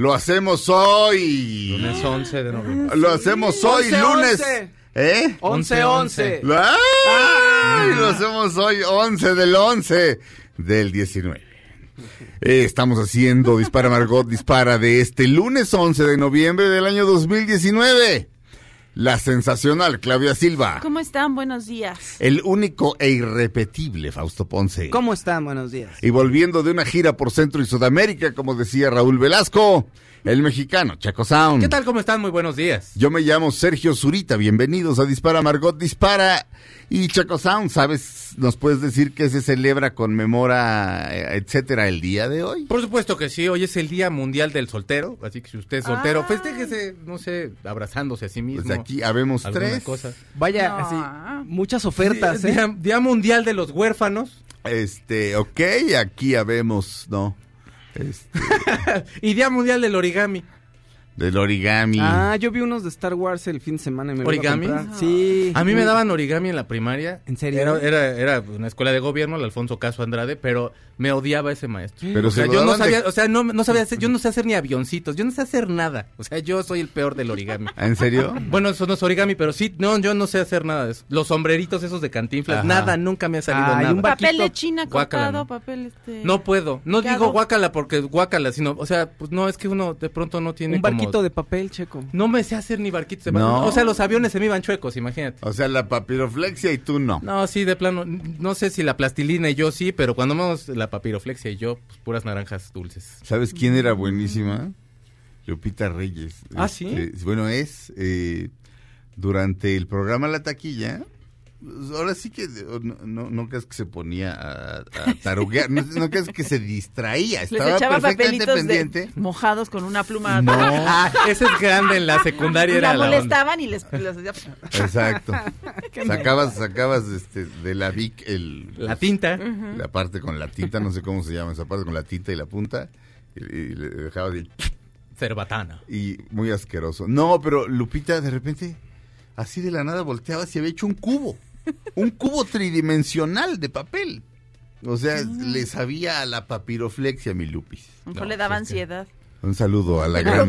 Lo hacemos hoy. Lunes 11 de noviembre. Lo hacemos hoy, 11, lunes. 11. ¿Eh? 11, 11. ¡Ay! Lo hacemos hoy, 11 del 11 del 19. Eh, Estamos haciendo Dispara Margot, dispara de este lunes 11 de noviembre del año 2019. La sensacional Claudia Silva. ¿Cómo están? Buenos días. El único e irrepetible Fausto Ponce. ¿Cómo están? Buenos días. Y volviendo de una gira por Centro y Sudamérica, como decía Raúl Velasco, el mexicano Chaco Sound. ¿Qué tal? ¿Cómo están? Muy buenos días. Yo me llamo Sergio Zurita, bienvenidos a Dispara Margot Dispara. Y Chaco Sound, ¿sabes? ¿Nos puedes decir qué se celebra, conmemora, eh, etcétera, el día de hoy? Por supuesto que sí, hoy es el Día Mundial del Soltero, así que si usted es soltero, Ah. festéjese, no sé, abrazándose a sí mismo. Pues aquí habemos tres. cosa. Vaya, No. así, muchas ofertas, Día, ¿eh? Día Mundial de los Huérfanos Este, ok, aquí habemos, no, este, y Día Mundial del Origami. Del origami. Ah, yo vi unos de Star Wars el fin de semana y me iba a ¿Origami? comprar. Sí. A mí me daban origami en la primaria. ¿En serio? Era, era, era una escuela de gobierno, el Alfonso Caso Andrade, pero me odiaba ese maestro. Pero o sea, se yo no de- sabía, o sea, no, no sabía hacer, yo no sé hacer ni avioncitos, yo no sé hacer nada. O sea, yo soy el peor del origami. ¿En serio? Bueno, eso no es origami, pero sí, no, yo no sé hacer nada de eso. Los sombreritos esos de cantinflas, Ajá. nada, nunca me ha salido Ay, nada. un Papel de. China Guácala, cortado, ¿no? papel este... No puedo, no digo guácala porque guácala, sino, o sea, pues no, es que uno de pronto no tiene Un barquito de papel, checo. No me sé hacer ni barquitos de No. O sea, los aviones se me iban chuecos, imagínate. O sea, la papiroflexia y tú no. No, sí, de plano, no sé si la plastilina y yo sí, pero cuando vamos la papiroflexia y yo, pues puras naranjas dulces. ¿Sabes quién era buenísima? Lupita Reyes. Ah, ¿sí? Este, bueno, es eh, durante el programa La Taquilla. Ahora sí que no, no, no creas que se ponía a, a taruguear, no, no creas que se distraía, Les estaba echaba perfectamente papelitos de- pendiente. mojados con una pluma. No, Ah, ese es grande en la secundaria Y era la la onda. molestaban y les... les hacía- exacto. Sacabas, sacabas este, de la Vic el, La tinta. la parte con la tinta, no sé cómo se llama esa parte, con la tinta y la punta, y, y le dejabas el Cerbatana. y muy asqueroso. No, pero Lupita de repente, así de la nada volteaba y había hecho un cubo. Un cubo tridimensional de papel. O sea, le sabía a la papiroflexia, mi Lupis. No, le daba ansiedad. Un saludo a la gran...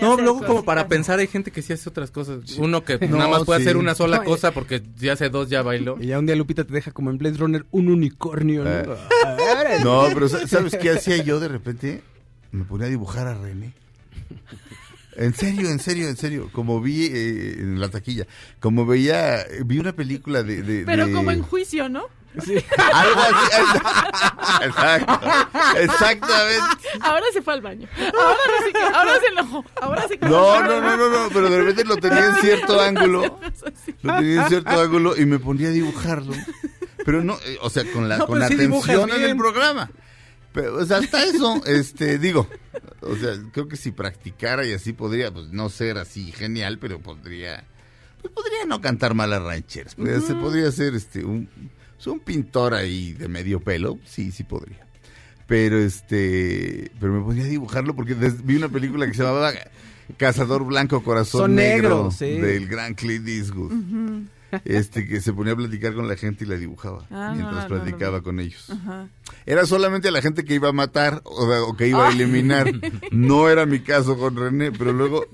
No, luego como para pensar hay gente que sí hace otras cosas. Uno que No, nada más puede sí. hacer una sola No, cosa porque si hace dos ya bailó. Y ya un día Lupita te deja como en Blade Runner un unicornio, ¿no? Eh. Ah, No, pero sa- ¿sabes qué hacía yo de repente? Me ponía a dibujar a René. En serio, en serio, en serio. Como vi eh, en la taquilla, como veía, vi una película de... de- Pero de- como en juicio, ¿no? Algo así. Exacto. Exactamente. Ahora se fue al baño. Ahora se enojó. Ahora se No, no, no, no, no, pero de repente lo tenía en cierto ángulo. Lo tenía en cierto ángulo y me ponía a dibujarlo. Pero no, eh, o sea, con la No, con pero sí atención en el programa. Pero, o sea, hasta eso, este, digo, o sea, creo que si practicara y así podría, pues, no ser así genial, pero podría, pues, podría no cantar malas rancheras. Podría, ser, podría ser, este, un, pues, un pintor ahí de medio pelo, sí, sí podría. Pero, este, pero me ponía a dibujarlo porque des- vi una película que se llamaba Cazador Blanco Corazón Son Negro, sí. del gran Clint Eastwood. Este que se ponía a platicar con la gente y la dibujaba Ah, mientras no, no, no, platicaba no. con ellos. Ajá. Era solamente a la gente que iba a matar o, o que iba a eliminar. No era mi caso con René, pero luego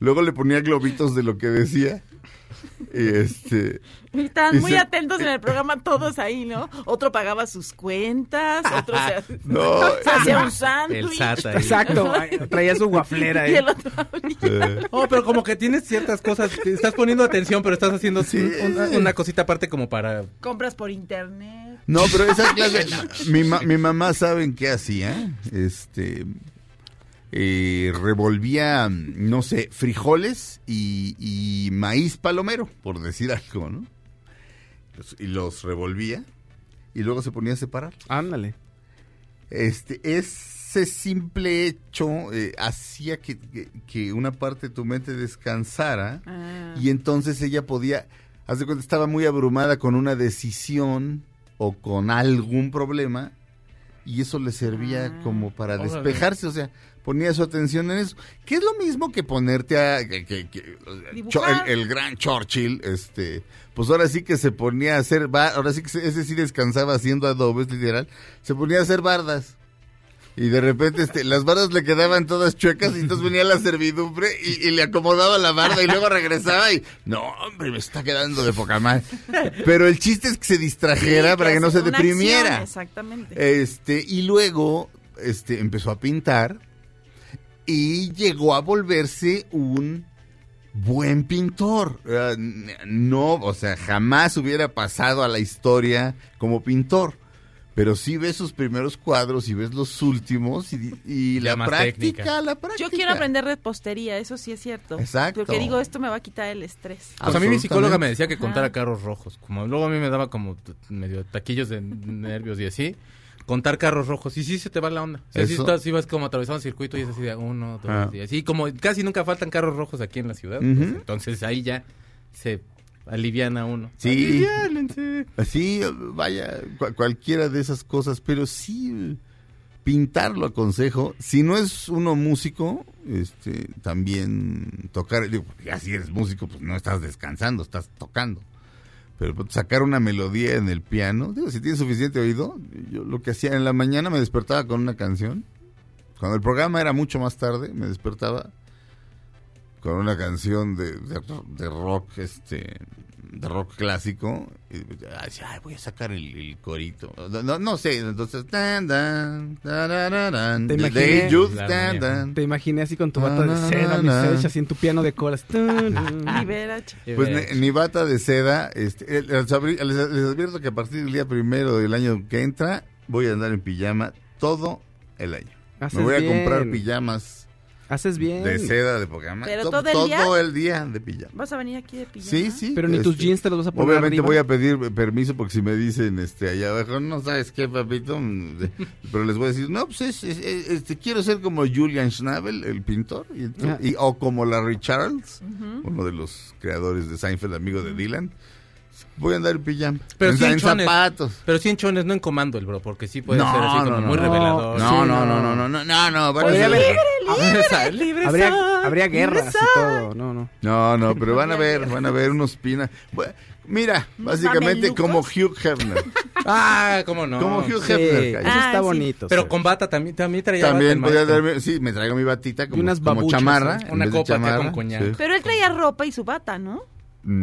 luego le ponía globitos de lo que decía. Y este. Y estaban Y muy se- atentos en el programa todos ahí, ¿no? Otro pagaba sus cuentas, otro se, No. se hacía un sándwich. Exacto, traía su guaflera. Y el otro eh, Oh, pero como que tienes ciertas cosas, te estás poniendo atención, pero estás haciendo Sí. una, una cosita aparte como para... compras por internet. No, pero esa clase. mi, ma- mi mamá, ¿saben qué hacía? Este. Eh, revolvía, no sé, frijoles y, y maíz palomero, por decir algo, ¿no? Los- Y los revolvía y luego se ponía a separar. Ándale. Este, ese simple hecho eh, hacía que, que- que una parte de tu mente descansara Ah. y entonces ella podía, haz de cuenta, estaba muy abrumada con una decisión o con algún problema y eso le servía Ah. como para Órale. despejarse, o sea, ponía su atención en eso, que es lo mismo que ponerte a que, el, el gran Churchill, este, pues ahora sí que se ponía a hacer, ahora sí que se- ese sí descansaba haciendo adobes, literal, se ponía a hacer bardas. Y de repente este, las bardas le quedaban todas chuecas y entonces venía la servidumbre y, y le acomodaba la barda y luego regresaba y no, hombre, me está quedando de poca madre. Pero el chiste es que se distrajera Sí, para que no se deprimiera. acción, exactamente. Este, y luego este, empezó a pintar y llegó a volverse un buen pintor. No, o sea, jamás hubiera pasado a la historia como pintor. Pero sí ves sus primeros cuadros y ves los últimos y, y la más práctica, técnica. la práctica. Yo quiero aprender repostería, eso sí es cierto. Exacto. Porque digo, esto me va a quitar el estrés. Pues a mí mi psicóloga me decía que contara Ajá. carros rojos. Como luego a mí me daba como medio taquillos de nervios y así. Contar carros rojos. Y sí se te va la onda. O sea, sí, Eso. estás, sí vas como atravesando el circuito y es así de uno, dos, Ah. y así. Como casi nunca faltan carros rojos aquí en la ciudad. Pues, entonces ahí ya se aliviana uno. Sí. Aliviánense. Así, vaya, cua- cualquiera de esas cosas, pero sí pintar lo aconsejo. Si no es uno músico, este, también tocar, digo, ya si eres músico, pues no estás descansando, estás tocando. Pero pues, sacar una melodía en el piano, digo, si tienes suficiente oído, yo lo que hacía en la mañana me despertaba con una canción. Cuando el programa era mucho más tarde, me despertaba con una canción de, de, de rock, este, de rock clásico. Y decía, ay, voy a sacar el, el corito. No, no, no sé, entonces. Tan, tan, tarararán, Te imaginé. David Youth, La tan, armonía. tan. Te imaginé así con tu bata de seda, mi así en tu piano de colas. Pues ni, ni bata de seda. Este, les, abri- les- les advierto que a partir del día primero del año que entra, voy a andar en pijama todo el año. Haces Me voy a bien. comprar pijamas Haces bien. de seda de pijama. ¿Pero to- todo el día? el día de pijama. ¿Vas a venir aquí de pijama? Sí, sí. Pero ni tus este, jeans te los vas a poner Obviamente arriba. voy a pedir permiso porque si me dicen este allá abajo, no sabes qué, papito, Mm, pero les voy a decir, no, pues es, es- es- este, quiero ser como Julian Schnabel, el pintor, y, ento- Ah. y- o como Larry Charles, Ujú. uno de los creadores de Seinfeld, amigo de Dylan. Voy a andar en pijama, Pero en, sí en en chones. zapatos. Pero sí en chones, no en comando el bro, porque sí puede No, ser así como no, no, muy no. revelador. No, Sí, no, no. no, no, no, no, no, no, van a Podría ser- haber- Esa, libre Habría, soy, habría libre guerras y todo. No, no. No, no, pero van a ver, van a ver unos pina. Bu- Mira, básicamente como Hugh Hefner. Ah, cómo no. Como Hugh Sí, Hefner. eso. Ah, está sí. bonito. Pero con bata también, también traía También bata podía darme, sí, me traigo mi batita como, unas como chamarra. Una copa acá chamarra, con coñac. sí. Pero él traía ropa y su bata, ¿no?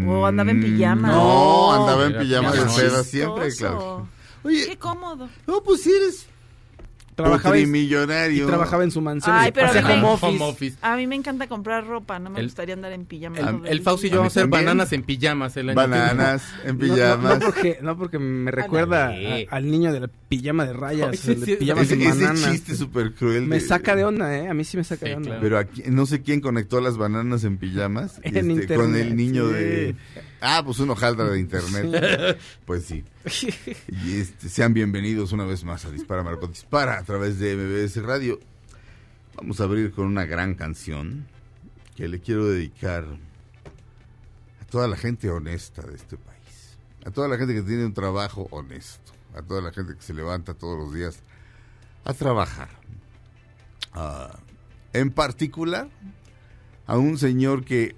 ¿O andaba en pijama? No, andaba en pijama de seda siempre, claro. Qué Oye, cómodo. no, pues si eres Trabajaba y millonario. trabajaba en su mansión. Ay, pero hacía a mí me- home office. Home office. A mí me encanta comprar ropa, no me El- gustaría andar en pijama. El, el Fausto y yo vamos a hacer también. bananas en pijamas el año Bananas en No, no, pijamas. No, porque, no porque me recuerda a- al niño de la pijama de rayas, Ay, sí, el de sí, pijamas ese, en ese bananas. chiste súper cruel. Me saca de onda, ¿eh? A mí sí me saca Sí, de onda. claro. Pero aquí, no sé quién conectó las bananas en pijamas En este, internet, con el niño sí. de... Ah, pues un hojaldra de internet. Pues sí. Y este, sean bienvenidos una vez más a Dispara Marco Dispara a través de MBS Radio. Vamos a abrir con una gran canción que le quiero dedicar a toda la gente honesta de este país. A toda la gente que tiene un trabajo honesto. A toda la gente que se levanta todos los días a trabajar. Ah, en particular, a un señor que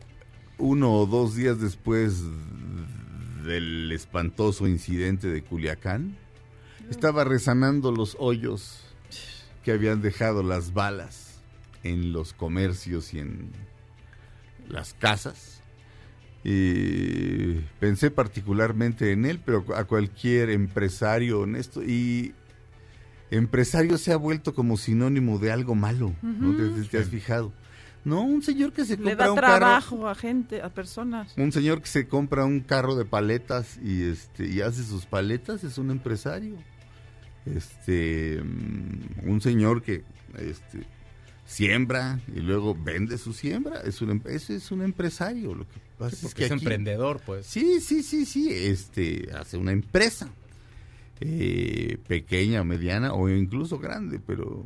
uno o dos días después del espantoso incidente de Culiacán, estaba resanando los hoyos que habían dejado las balas en los comercios y en las casas. Y pensé particularmente en él, pero a cualquier empresario honesto. Y empresario se ha vuelto como sinónimo de algo malo, ¿no? ¿Te, te has fijado? No, un señor que se Le compra da un carro, trabajo a gente, a personas. un señor que se compra un carro de paletas y este y hace sus paletas es un empresario. Este mm, un señor que este siembra y luego vende su siembra, es un em- ese es un empresario, lo que pasa es Porque que es aquí- emprendedor, pues. Sí, sí, sí, sí, este hace una empresa eh, pequeña mediana o incluso grande, pero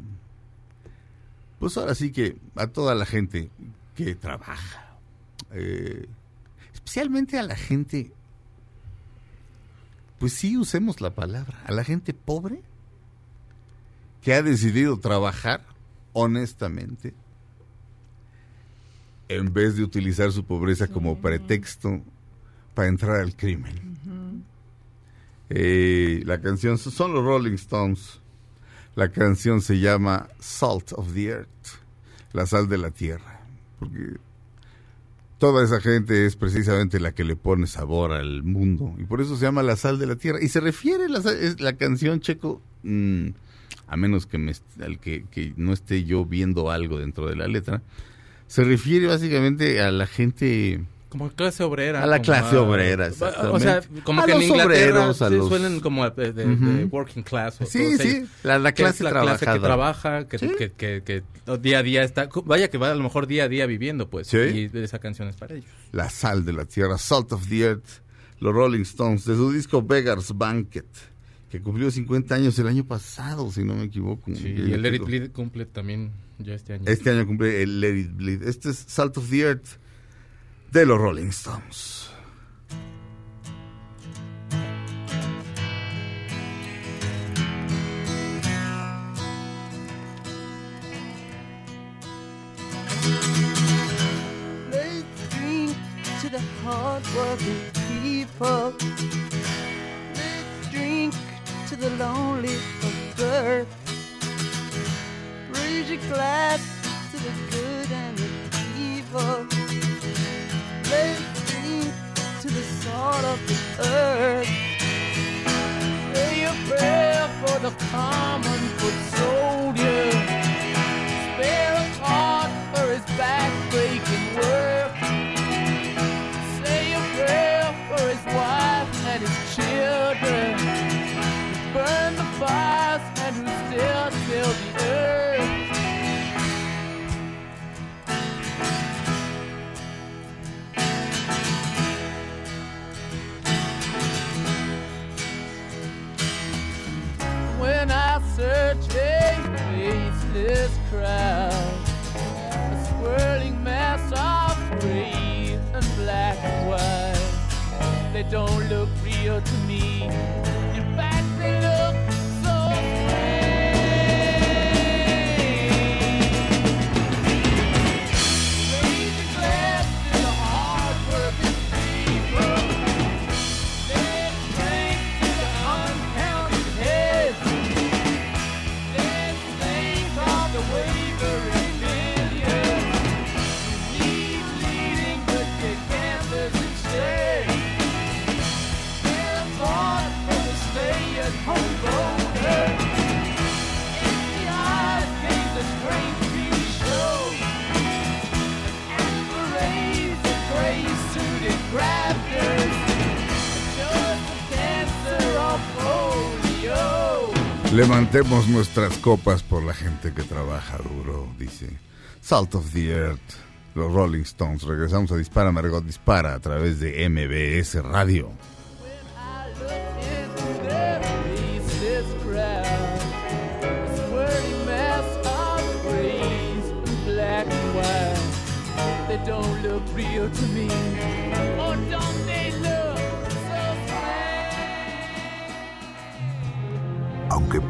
pues ahora sí que a toda la gente que trabaja, eh, especialmente a la gente, pues sí usemos la palabra, a la gente pobre que ha decidido trabajar honestamente en vez de utilizar su pobreza como pretexto para entrar al crimen. Eh, la canción son los Rolling Stones. La canción se llama Salt of the Earth, la sal de la tierra, porque toda esa gente es precisamente la que le pone sabor al mundo y por eso se llama la sal de la tierra. Y se refiere la, la canción checo mm, a menos que me al que no esté yo viendo algo dentro de la letra se refiere básicamente a la gente Como clase obrera. A la clase obrera, O sea, como A que en los Inglaterra obreros, a sí los- suelen como de, de- Ujú. de working class. o Sí, sí, la- la que clase la clase que trabaja, que, Sí. que, que, que día a día está... Vaya que va a lo mejor día a día viviendo, pues. Sí. Y esa canción es para ellos. la sal de la tierra, Salt of the Earth, los Rolling Stones, de su disco Beggar's Banquet, que cumplió 50 años el año pasado, si no me equivoco. Sí, Que y el Let It Bleed cumple también ya este año. Este año cumple el Let It Bleed. Este es Salt of the Earth de los Rolling Stones. Let's drink to the hard-working people. Let's drink to the lonely of birth. Raise glass to the good and the evil. To the of the earth. Say a prayer for the common foot soldier. Don't look real to me. Levantemos nuestras copas por la gente que trabaja duro, dice. Salt of the Earth, los Rolling Stones. Regresamos a Dispara, Margot Dispara a través de MBS Radio. Don't look real to me,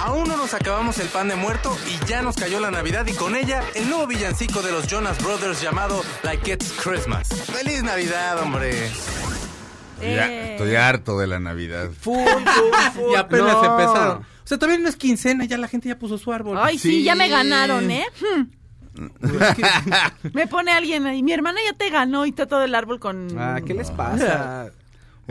Aún no nos acabamos el pan de muerto y ya nos cayó la Navidad y con ella el nuevo villancico de los Jonas Brothers llamado Like It's Christmas. ¡Feliz Navidad, hombre! Ya, Eh. estoy harto de la Navidad. Y apenas No. empezaron. O sea, todavía no es quincena, ya la gente ya puso su árbol. Ay, sí, Sí. ya me ganaron, ¿eh? Hmm. Me pone alguien ahí. Mi hermana ya te ganó y está todo el árbol con. Ah, ¿qué les pasa?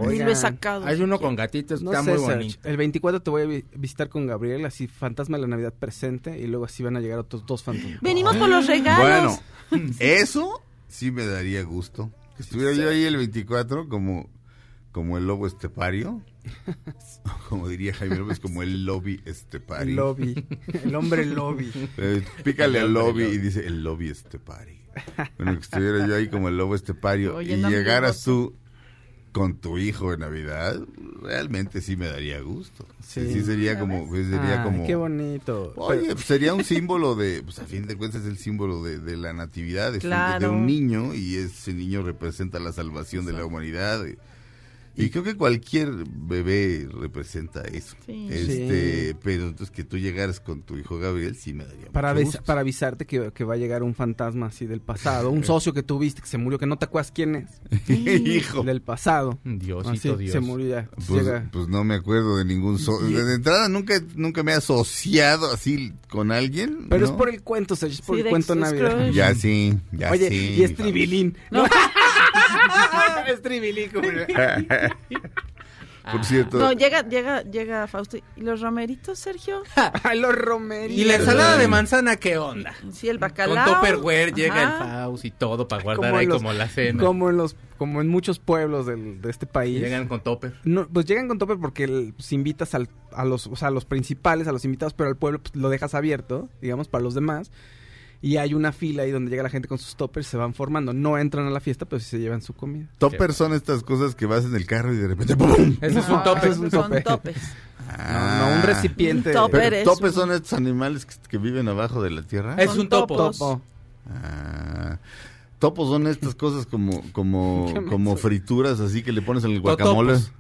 Ni lo he Oigan, sacado. Hay uno con gatitos, No está sé, muy Serge, bonito. El 24 te voy a vi- visitar con Gabriel, así fantasma de la Navidad presente, y luego así van a llegar otros dos fantasmas. Venimos por los regalos. Bueno, eso sí me daría gusto. Que estuviera yo ahí el 24 como, como el lobo estepario. Como diría Jaime López, como el lobby estepario. El lobby, el hombre lobby. Eh, pícale al lobby y dice el lobby estepario. Bueno, que estuviera yo ahí como el lobo estepario Oye, y no, llegaras tú con tu hijo de Navidad, realmente sí me daría gusto. Sí, Sí. sí sería como, pues, sería Ay, como qué bonito. Oye, Pero- pues sería un símbolo de, pues a fin de cuentas es el símbolo de, de la natividad, de, Claro. de un niño y ese niño representa la salvación de la humanidad. Y, creo que cualquier bebé representa eso. Sí. Este, Sí. pero entonces que tú llegares con tu hijo Gabriel sí me daría para, mucho gusto. para avisarte que, que va a llegar un fantasma así del pasado, un socio que tuviste que se murió, que no te acuerdas quién es, hijo. del pasado. Diosito, Así, Dios. se murió ya. Pues, pues no me acuerdo de ningún so Y- de entrada nunca nunca me he asociado así con alguien. Pero es por el cuento, Serge, es por Sí, el cuento navideño. Ya sí, ya Oye, sí. y es tribilín. No. es tribilín, como- Por cierto, No, llega, llega, llega Fausto. ¿Y los romeritos, Sergio? Los romeritos. ¿Y la ensalada de manzana qué onda? Sí, el Con bacalao. Tupperware llega el. Faust y todo para guardar Como ahí en los- como la cena. Como en los, como en muchos pueblos del- de este país. Llegan con topper. No, pues llegan con tope porque el- pues, invitas al- a los, o sea, a los principales, a los invitados, pero al pueblo pues, lo dejas abierto, digamos, para los demás. Y hay una fila ahí donde llega la gente con sus toppers, se van formando. No entran a la fiesta, pero sí se llevan su comida. Toppers son estas cosas que vas en el carro y de repente ¡pum! Ese es No, un topper. es un son tope. topes. No, no, un recipiente. Un topper. Es topes un- son estos animales que, que viven abajo de la tierra. Es Son un topo. topos. Topo. Ah, topos son estas cosas como como ¿Qué como frituras así que le pones en el guacamole. Totopos.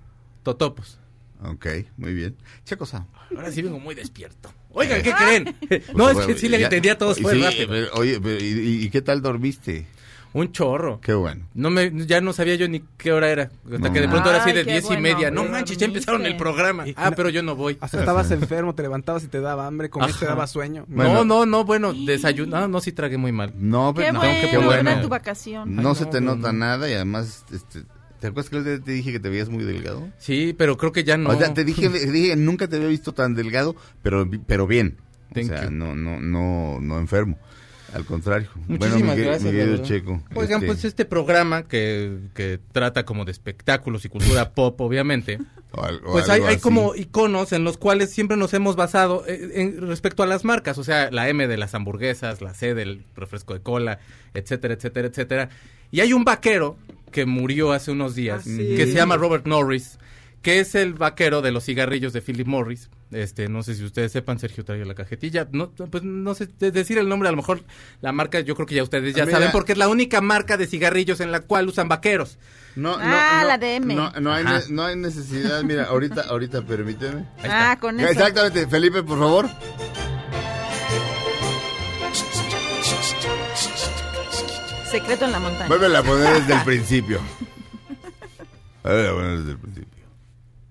Totopos. Ok, muy bien. Che cosa. Ahora sí vengo muy despierto. Oigan, ¿qué creen? no, es que sí le entendía a todos Sí, rápido. pero, oye, pero, ¿y, y- y qué tal dormiste? Un chorro. Qué bueno. No me, ya no sabía yo ni qué hora era. Hasta No. que de pronto era así de diez y bueno, media. No manches, ya empezaron el programa. Y- Ah, no- pero yo no voy. Hasta estabas enfermo, te levantabas y te daba hambre, comías, te daba sueño. Bueno. No, no, no, bueno, desayuno. No, no, sí tragué muy mal. No, pero Qué no, bueno, qué bueno. tu vacación. No Ay, se te no, nota no. nada y además, este, ¿te acuerdas que te dije que te veías muy delgado? Sí, pero creo que ya no. O sea, te dije, nunca te había visto tan delgado, pero, pero bien. Thank o sea, you. no, no, no, no enfermo. Al contrario. Muchísimas bueno, gracias. mi la querido verdad. Checo. Oigan, este, pues este programa que, que trata como de espectáculos y cultura pop, obviamente, o al- o pues hay, como iconos en los cuales siempre nos hemos basado eh, en, respecto a las marcas, o sea, la M de las hamburguesas, la C del refresco de cola, etcétera, etcétera, etcétera. Y hay un vaquero que murió hace unos días, Ah, sí. que se llama Robert Norris, que es el vaquero de los cigarrillos de Philip Morris. Este, no sé si ustedes sepan, Sergio trae la cajetilla. No, pues no sé de- decir el nombre, a lo mejor la marca, yo creo que ya ustedes ya Mira. saben, porque es la única marca de cigarrillos en la cual usan vaqueros. No, no, Ah, no, la de M. No, no hay, ne- no hay necesidad. Mira, ahorita, ahorita, permíteme. Ah, con eso. Exactamente. Felipe, por favor. Secreto en la montaña. Vuelve a poner desde el principio. Vuelve a poner desde el principio.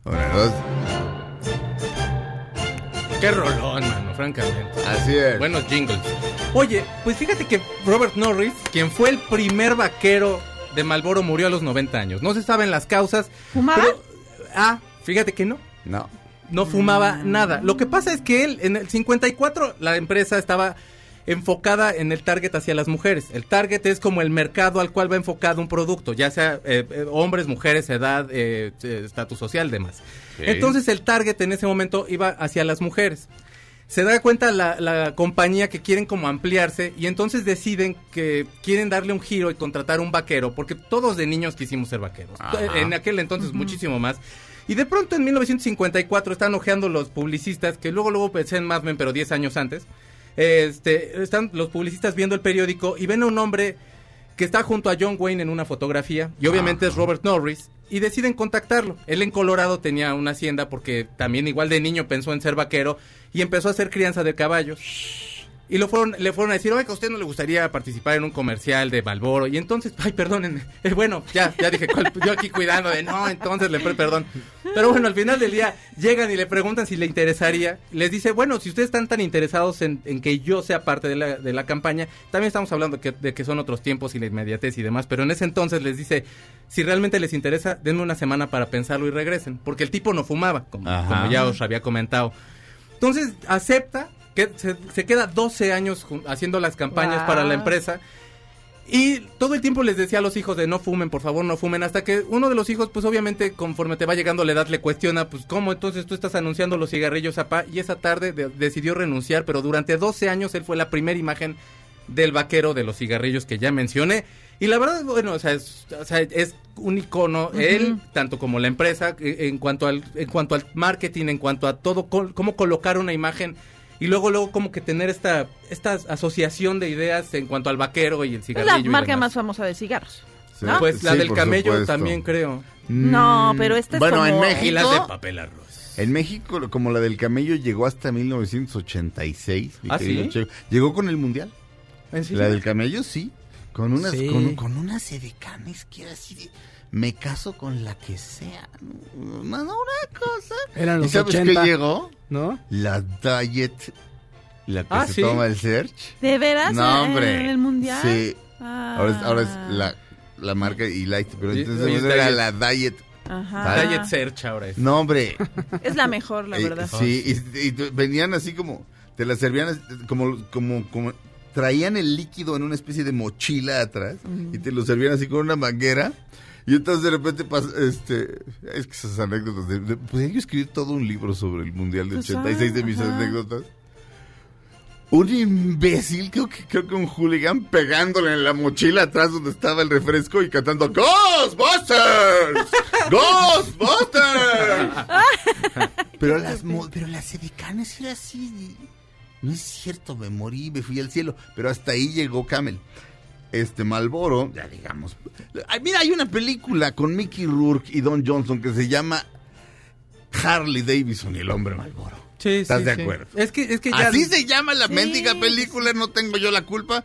Una, dos. Qué rolón, mano, francamente. Así es. Buenos jingles. Oye, pues fíjate que Robert Norris, quien fue el primer vaquero de Malboro, murió a los 90 años. No se saben las causas. ¿Fumaba? pero- ah, fíjate que no. No. No fumaba nada. Lo que pasa es que él, en el 54, la empresa estaba enfocada en el target hacia las mujeres. El target es como el mercado al cual va enfocado un producto, ya sea eh, eh, hombres, mujeres, edad, eh, eh, estatus social, demás. Entonces el target en ese momento iba hacia las mujeres. Se da cuenta la, la compañía que quieren como ampliarse y entonces deciden que quieren darle un giro y contratar un vaquero, porque todos de niños quisimos ser vaqueros. Ajá. En aquel entonces muchísimo más. Y de pronto en 1954 están ojeando los publicistas, que luego luego pensé en Mad Men, pero 10 años antes. Este, están los publicistas viendo el periódico y ven a un hombre que está junto a John Wayne en una fotografía y obviamente es Robert Norris y deciden contactarlo. Él en Colorado tenía una hacienda porque también igual de niño pensó en ser vaquero y empezó a hacer crianza de caballos. Y lo fueron, le fueron a decir, que a usted no le gustaría participar en un comercial de Balboro. Y entonces, ay, perdónenme. Eh, bueno, ya, ya dije, ¿cuál? yo aquí cuidando de, no, entonces le perdón. Pero bueno, al final del día llegan y le preguntan si le interesaría. Les dice, bueno, si ustedes están tan interesados en, en que yo sea parte de la, de la campaña, también estamos hablando que, de que son otros tiempos y la inmediatez y demás. Pero en ese entonces les dice, si realmente les interesa, denme una semana para pensarlo y regresen. Porque el tipo no fumaba, como ya os había comentado. Entonces acepta que se, se queda 12 años haciendo las campañas Wow. para la empresa. Y todo el tiempo les decía a los hijos de no fumen, por favor, no fumen, hasta que uno de los hijos, pues obviamente conforme te va llegando la edad, le cuestiona, pues cómo entonces tú estás anunciando los cigarrillos, papá, y esa tarde de- decidió renunciar, pero durante 12 años él fue la primera imagen del vaquero de los cigarrillos que ya mencioné. Y la verdad, bueno, o sea, es, o sea, es un icono, él, tanto como la empresa, eh, en cuanto al, en cuanto al marketing, en cuanto a todo, col- cómo colocar una imagen y luego, luego como que tener esta, esta asociación de ideas en cuanto al vaquero y el Es cigarrillo. la y marca más famosa de cigarros. Sí. ¿no? Pues la Sí, del camello supuesto. también creo. No, pero esta es Bueno, como... en México- Y las de papel arroz. En México, como la del camello, llegó hasta 1986. mi ¿Ah, sí? Llegó con el mundial. La del camello, sí. Con unas, Sí. con, con unas edecanes que era así de, me caso con la que sea. No, no, una cosa. Eran ¿Y los sabes 80, qué llegó? ¿no? La Diet, la que Ah, se ¿sí? toma el Search. ¿De veras? No, ¿En- hombre. ¿En el mundial? Sí. Ah. Ahora es, ahora es la, la marca y Light, pero Sí, entonces era Diet. la Diet. Ajá. Diet Search ahora es. No, hombre. Es la mejor, la Eh, verdad. sí, y, y venían así como, te la servían como, como, como, traían el líquido en una especie de mochila atrás y te lo servían así con una manguera. Y entonces de repente pasa, este, es que esas anécdotas, de, de- podría yo escribir todo un libro sobre el Mundial del Pues, 86 de mis ajá. anécdotas. Un imbécil, creo que, creo que un hooligan pegándole en la mochila atrás donde estaba el refresco y cantando ¡Ghostbusters! ¡Ghostbusters! pero las pero las edecanes era así. No es cierto, me morí, me fui al cielo. Pero hasta ahí llegó Camel. Este Malboro, ya digamos. Mira, hay una película con Mickey Rourke y Don Johnson que se llama Harley Davidson y el hombre Malboro. Sí, ¿Estás sí, de sí. acuerdo? Es que, es que ya... Así se llama la mendiga película, no tengo yo la culpa.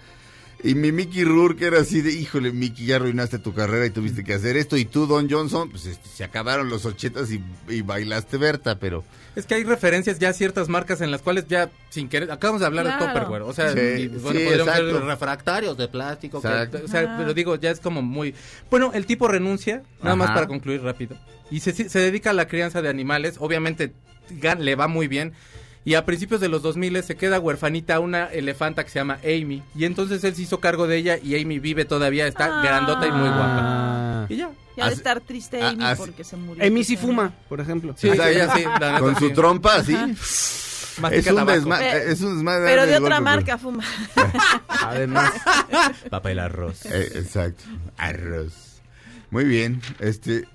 Y mi Mickey Rourke era así de, híjole, Mickey, ya arruinaste tu carrera y tuviste que hacer esto. Y tú, Don Johnson, pues este, se acabaron los ochentas y, y bailaste Berta, pero... Es que hay referencias ya a ciertas marcas en las cuales ya sin querer acabamos de hablar Claro. de Tupperware, o sea, Sí, y, bueno, sí, podríamos exacto. refractarios de plástico, que- o sea, pero digo, ya es como muy Bueno, el tipo renuncia, nada más para concluir rápido. Y se, se dedica a la crianza de animales, obviamente le va muy bien. Y a principios de los 2000 se queda huerfanita una elefanta que se llama Amy. Y entonces él se hizo cargo de ella y Amy vive todavía, está Ah. grandota y muy guapa. Ah. Y ya. Ya de estar triste a- Amy así- porque se murió. Amy sí fuma, por ejemplo. Sí, Exacto. ella sí, la neta Con su sí. trompa, así. Es, un es un desmadre. Pero de otra golpe, marca fuma. Además. Papel arroz. Eh, exacto. Arroz. Muy bien. Este.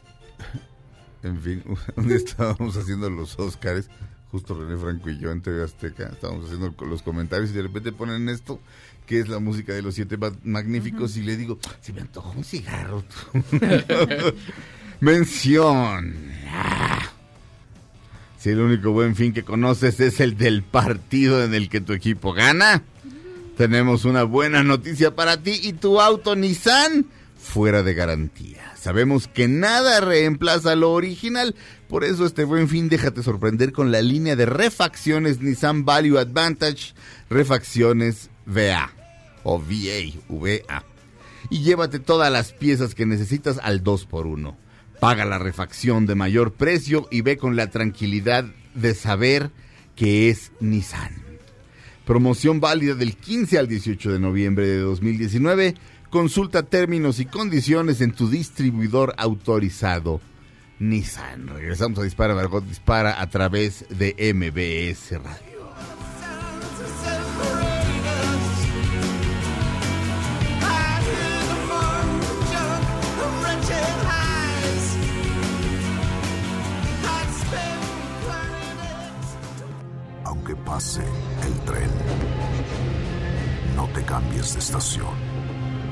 En fin, un día estábamos haciendo los Óscares, justo René Franco y yo en TV Azteca, estábamos haciendo los comentarios y de repente ponen esto, que es la música de los siete Ma- magníficos, y le digo, se me antojó un cigarro. Mención. Ah. Si el único buen fin que conoces es el del partido en el que tu equipo gana, tenemos una buena noticia para ti y tu auto Nissan fuera de garantía. Sabemos que nada reemplaza lo original, por eso este buen fin déjate sorprender con la línea de refacciones Nissan Value Advantage, refacciones VA o VA, VA. Y llévate todas las piezas que necesitas al 2x1. Paga la refacción de mayor precio y ve con la tranquilidad de saber que es Nissan. Promoción válida del 15 al 18 de noviembre de 2019. Consulta términos y condiciones en tu distribuidor autorizado. Nissan. Regresamos a Dispara Margot Dispara a través de MBS Radio. Aunque pase el tren, no te cambies de estación.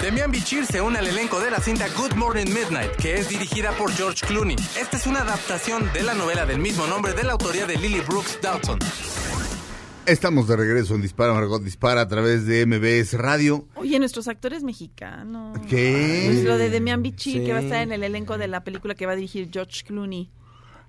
Demian Bichir se une al elenco de la cinta Good Morning Midnight, que es dirigida por George Clooney. Esta es una adaptación de la novela del mismo nombre de la autoría de Lily Brooks Dalton. Estamos de regreso en Dispara Margot Dispara a través de MBS Radio. Oye, nuestros actores mexicanos. ¿Qué? Pues lo de Demian Bichir, Sí. que va a estar en el elenco de la película que va a dirigir George Clooney.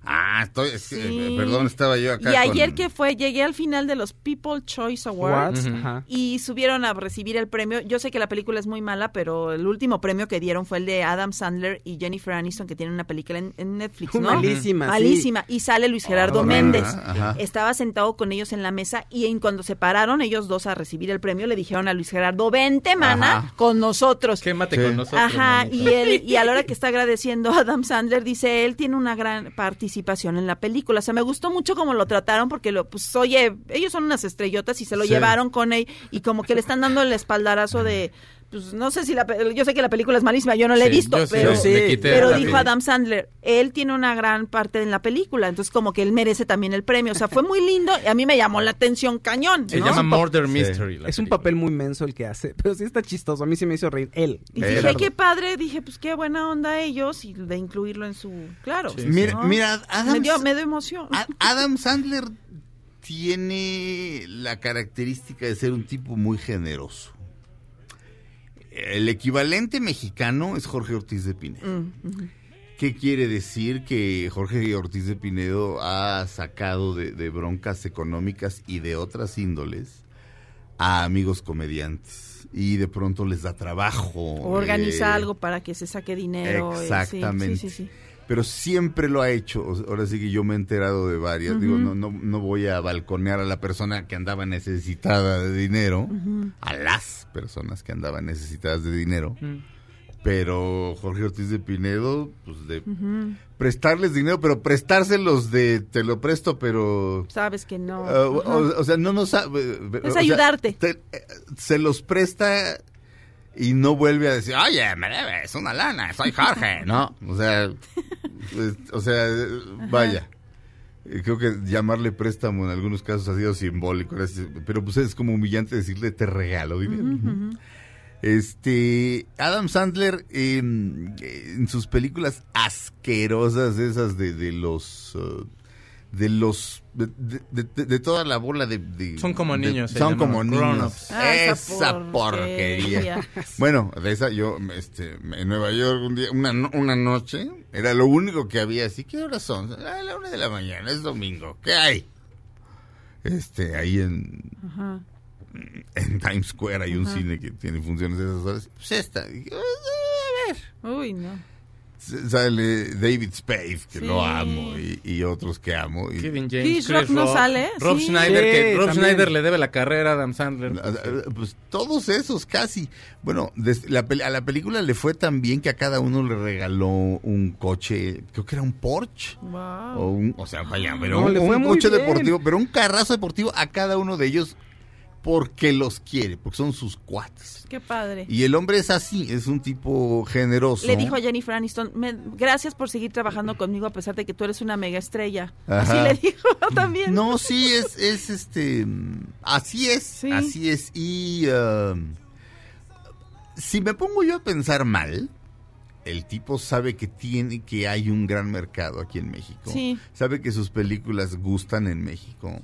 Ah, estoy, Sí. eh, perdón, estaba yo acá Y ayer con- que fue, llegué al final de los People Choice Awards. Y subieron a recibir el premio. Yo sé que la película es muy mala, pero el último premio que dieron fue el de Adam Sandler y Jennifer Aniston, que tienen una película en, en Netflix, ¿no? Malísima, sí. Malísima. Y sale Luis Gerardo horrenda, Méndez. ajá. Estaba sentado con ellos en la mesa y en cuando se pararon ellos dos a recibir el premio, le dijeron a Luis Gerardo, vente, mana, Ajá. con nosotros. Quémate Sí. con nosotros. Ajá, manito. y él, y a la hora que está agradeciendo a Adam Sandler, dice, él tiene una gran participación en la película. O sea, me gustó mucho cómo lo trataron porque, lo, pues, oye, ellos son unas estrellotas y se lo Sí. llevaron con él y como que le están dando el espaldarazo de, pues, no sé si la, yo sé que la película es malísima, yo no la he Sí, visto, yo pero, sí, pero dijo. Adam Sandler, él tiene una gran parte en la película, entonces como que él merece también el premio. O sea, fue muy lindo y a mí me llamó la atención cañón. Se llama Murder. Mystery. la Es un papel muy menso el que hace, pero sí está chistoso. A mí sí me hizo reír él. Y dije, Gerardo. qué padre, dije, pues qué buena onda ellos y de incluirlo en su... Claro. Sí, Mira, ¿no? mira, Adam, me, dio, me dio emoción. Adam Sandler tiene la característica de ser un tipo muy generoso. El equivalente mexicano es Jorge Ortiz de Pinedo. Mm. ¿Qué quiere decir? Que Jorge Ortiz de Pinedo ha sacado de, de broncas económicas y de otras índoles a amigos comediantes y de pronto les da trabajo. Organiza eh, algo para que se saque dinero. eh, Exactamente. Sí, sí, sí. Pero siempre lo ha hecho. Ahora sí que yo me he enterado de varias. Digo, no, no, no voy a balconear a la persona que andaba necesitada de dinero, a las personas que andaban necesitadas de dinero. Pero Jorge Ortiz de Pinedo, pues de prestarles dinero, pero prestárselos de te lo presto, pero Sabes que no. Ah, o, Ajá. o- o sea, no nos... sabe- o sea, ayudarte. te- eh, se los presta y no vuelve a decir, oye, me debes una lana, soy Jorge, ¿no? O sea, pues, o sea, eh, vaya. Eh, Creo que llamarle préstamo en algunos casos ha sido simbólico, pero pues es como humillante decirle te regalo dinero. Este, Adam Sandler en, en sus películas asquerosas esas de, de los uh, de los de, de- de- de toda la bola de, de- Son como de- niños, son como niños Ah, esa porquería porquería. bueno de esa yo este en Nueva York un día una, una noche era lo único que había así qué horas son a la una de la mañana es domingo qué hay este ahí en Ajá. en Times Square hay un Ajá. cine que tiene funciones de esas horas. Pues esta. Dije, "Ah, a ver. Uy, no. Sale David Spade, que Sí. lo amo, y, y otros que amo. Y, Kevin James, Chris Chris Rock no sale, Rob sí. Schneider, que Rob también. Schneider le debe la carrera a Adam Sandler. Ah, ah, Pues todos esos casi. Bueno, la, a la película le fue tan bien que a cada uno le regaló un coche, creo que era un Porsche. Wow. O, un, o sea, vaya, pero No, un, le fue un muy coche bien. deportivo, pero un carrazo deportivo a cada uno de ellos porque los quiere, porque son sus cuates. Qué padre. Y el hombre es así, es un tipo generoso. Le dijo a Jennifer Aniston, "Me- gracias por seguir trabajando conmigo a pesar de que tú eres una mega estrella. Así le dijo también. No, sí, es, es este. Así es, Sí. así es. Y. um, si me pongo yo a pensar mal, el tipo sabe que tiene, que hay un gran mercado aquí en México. Sí. Sabe que sus películas gustan en México.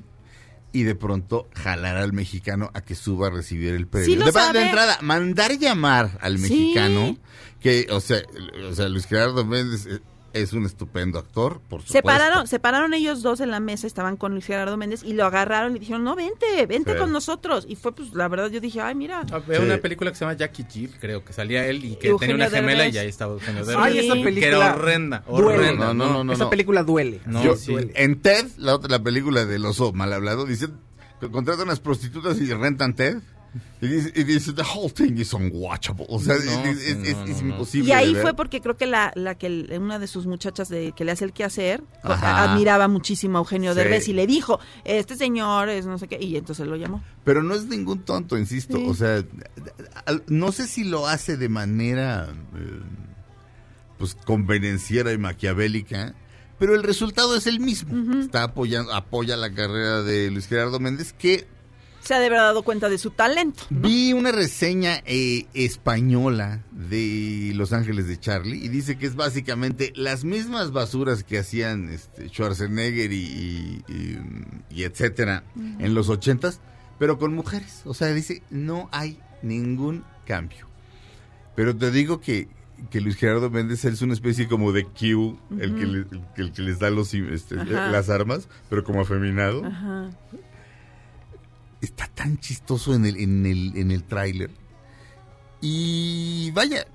Y de pronto jalar al mexicano a que suba a recibir el premio. Sí de, entrada, mandar llamar al Sí. mexicano, que, o sea, o sea, Luis Gerardo Méndez eh, es un estupendo actor, por supuesto. Se pararon, se pararon ellos dos en la mesa, estaban con Luis Gerardo Méndez y lo agarraron y dijeron, no, vente, vente Sí. con nosotros. Y fue, pues, la verdad, yo dije, ay, mira. Ah, Veo Sí. una película que se llama Jackie Jill, creo que salía él y que Eugenio tenía una gemela Derbez. y ahí estaba Eugenio. Derbez. Ay, esa película. Que era horrenda, duele. horrenda. No, no, no, no. esa película duele. No, Yo- sí. En Ted, la otra la película del oso mal hablado, dice que contratan unas prostitutas y rentan Ted. Y dice, y dice, the whole thing is unwatchable. O sea, No, es, sí, es- no, es- no, es no. imposible. Y ahí fue porque creo que la, la que el- una de sus muchachas de, que le hace el quehacer Ajá. admiraba muchísimo a Eugenio Sí. Derbez y le dijo, este señor es no sé qué, y entonces lo llamó. Pero no es ningún tonto, insisto. Sí. O sea, no sé si lo hace de manera eh, pues convenenciera y maquiavélica, pero el resultado es el mismo. Está apoyando, apoya la carrera de Luis Gerardo Méndez, que Se ha de haber dado cuenta de su talento. vi una reseña eh, española de Los Ángeles de Charlie y dice que es básicamente las mismas basuras que hacían este, Schwarzenegger y, y- y, y etcétera en los ochentas, pero con mujeres. O sea, dice, no hay ningún cambio. Pero te digo que, que Luis Gerardo Méndez es una especie como de Q, el, que le- el que- el que les da los, este, las armas, pero como afeminado Ajá. Está tan chistoso en el, en el, en el tráiler. Y vaya,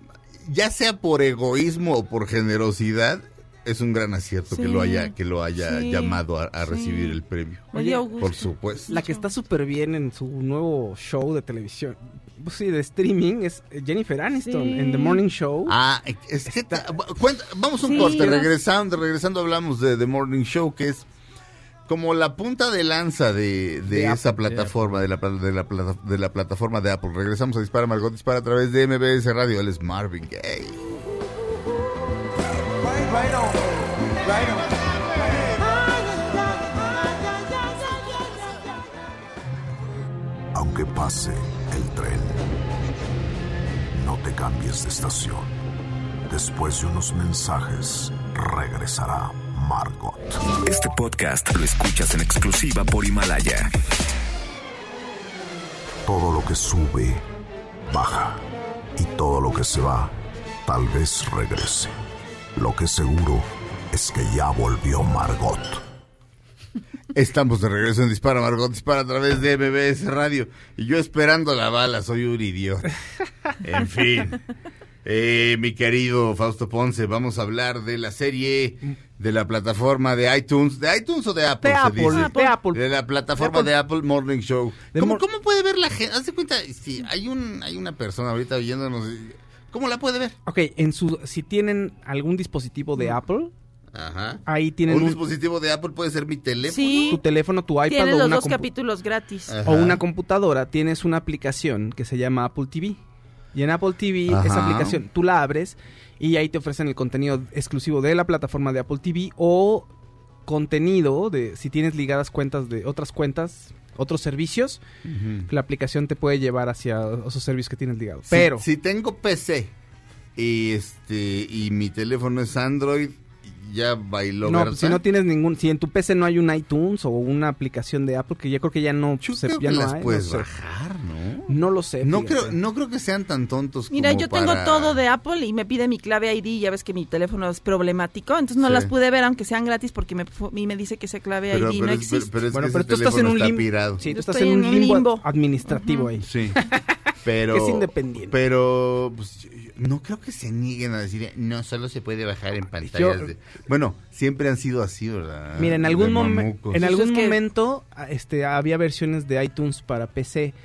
ya sea por egoísmo o por generosidad, es un gran acierto que lo haya, que lo haya Sí. llamado a, a Sí. recibir el premio. Me dio gusto. Por supuesto. La que está súper bien en su nuevo show de televisión, pues sí, de streaming, es Jennifer Aniston Sí. en The Morning Show. Ah, es que cuenta- vamos un Sí. corte, regresando, regresando hablamos de The Morning Show, que es como la punta de lanza de, de De esa Apple. plataforma, de la, de, la, de la plataforma de Apple. Regresamos a Dispara Margot Dispara a través de MBS Radio. Él es Marvin Gaye. Aunque pase el tren, no te cambies de estación. Después de unos mensajes, regresará Margot. Este podcast lo escuchas en exclusiva por Himalaya. Todo lo que sube, baja. Y todo lo que se va, tal vez regrese. Lo que seguro es que ya volvió Margot. Estamos de regreso en Dispara Margot Dispara a través de MBS Radio. Y yo esperando la bala, soy un idiota. En fin. Eh, mi querido Fausto Ponce, vamos a hablar de la serie de la plataforma de iTunes. ¿De iTunes o de Apple? De se Apple, dice? de Apple. De la plataforma De de Apple Morning Show. ¿Cómo, cómo puede ver la gente? Haz de cuenta, si hay, un, hay una persona ahorita oyéndonos. ¿Cómo la puede ver? Ok, en su, si tienen algún dispositivo de Apple, Ajá. ahí tienen un un- dispositivo de Apple puede ser mi teléfono. Sí, tu teléfono, tu iPad o una, dos compu- capítulos gratis. Ajá. o una computadora, tienes una aplicación que se llama Apple TV. Y en Apple TV, Ajá. esa aplicación, tú la abres y ahí te ofrecen el contenido exclusivo de la plataforma de Apple TV o contenido de si tienes ligadas cuentas de otras cuentas, otros servicios, la aplicación te puede llevar hacia esos servicios que tienes ligados. Si- Pero si, tengo PC y este y mi teléfono es Android, ya bailó no, pues, si no tienes ningún, si en tu PC no hay un iTunes o una aplicación de Apple que yo creo que ya no Yo se- creo ya que no las hay, no puedes sé. bajar, ¿no? No lo sé. No fíjate. creo, no creo que sean tan tontos Mira, como yo tengo todo de Apple y me pide mi clave ID, ya ves que mi teléfono es problemático, entonces no Sí. las pude ver aunque sean gratis porque me, me dice que esa clave Pero, ID pero no es, existe. pero es Bueno, que pero tú estás en un limbo. Sí, tú estás en un en un limbo, limbo. administrativo ahí. Sí. Pero Es independiente. Pero pues, yo- yo no creo que se nieguen a decir, no, solo se puede bajar en pantallas. Yo- de-". Bueno, siempre han sido así, ¿verdad? Mira, en algún, momen- en Pues algún es que- momento este, había versiones de iTunes para PC.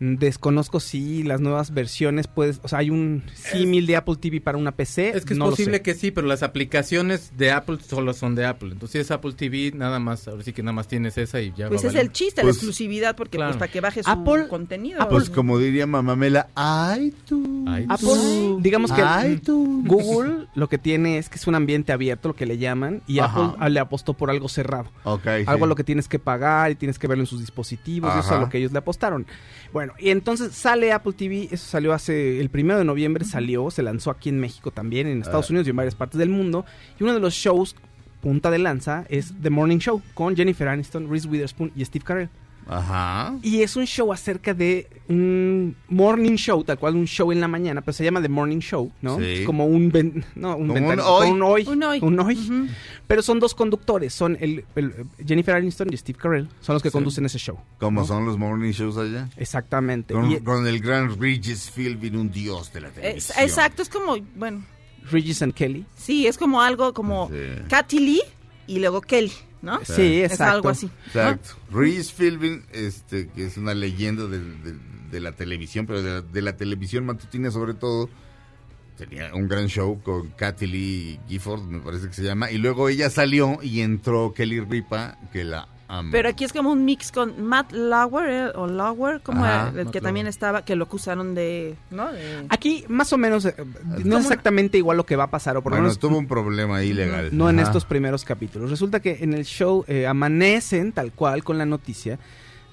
Desconozco si las nuevas versiones puedes, o sea, hay un símil de Apple TV para una PC. Es que es no posible que sí, pero las aplicaciones de Apple solo son de Apple. Entonces, si es Apple TV, nada más, ahora sí que nada más tienes esa y ya Pues va es el chiste, Pues- la exclusividad, porque Claro. pues para que baje su Apple- contenido. Apple- Pues como diría Mamamela, ay tú. Apple, digamos que Ay, tú. Google lo que tiene es que es un ambiente abierto, lo que le llaman, y Ajá. Apple ah, le apostó por algo cerrado. Ok, Algo sí. a lo que tienes que pagar y tienes que verlo en sus dispositivos, y eso es a Ajá. lo que ellos le apostaron. Bueno, y entonces sale Apple TV, eso salió hace, el primero de noviembre salió, se lanzó aquí en México también, en Estados Ah. Unidos y en varias partes del mundo, y uno de los shows punta de lanza es The Morning Show, con Jennifer Aniston, Reese Witherspoon y Steve Carell. Ajá. Y es un show acerca de un morning show, tal cual un show en la mañana, pero se llama The Morning Show, ¿no? Sí. Es como un, ven- no, un, Como ventana- un hoy. un hoy. Un hoy. un hoy. Ujú. Pero son dos conductores, son el, el- Jennifer Aniston y Steve Carell, son los que Sí. conducen ese show. Como ¿no? son los morning shows allá. Exactamente. Con, Y con el gran Regis Philbin, un dios de la Es- televisión. exacto, es como, bueno, Regis and Kelly. sí, es como algo como Sí. Katy Lee y luego Kelly, ¿no? Sí, Es exacto. algo así. ¿no? Exacto. Reese Philbin, este, que es una leyenda del- de la televisión, pero de la, de la televisión matutina sobre todo. Tenía un gran show con Katy Lee Gifford, me parece que se llama. Y luego ella salió y entró Kelly Ripa, que la Pero aquí es como un mix con Matt Lauer, eh, o Lauer, como Ajá, el que también Lauer. estaba, que lo acusaron de... ¿no? De- Aquí, más o menos, eh, no es exactamente igual lo que va a pasar, o por lo bueno, menos tuvo un problema ahí legal. no en estos primeros capítulos. Resulta que en el show eh, amanecen tal cual con la noticia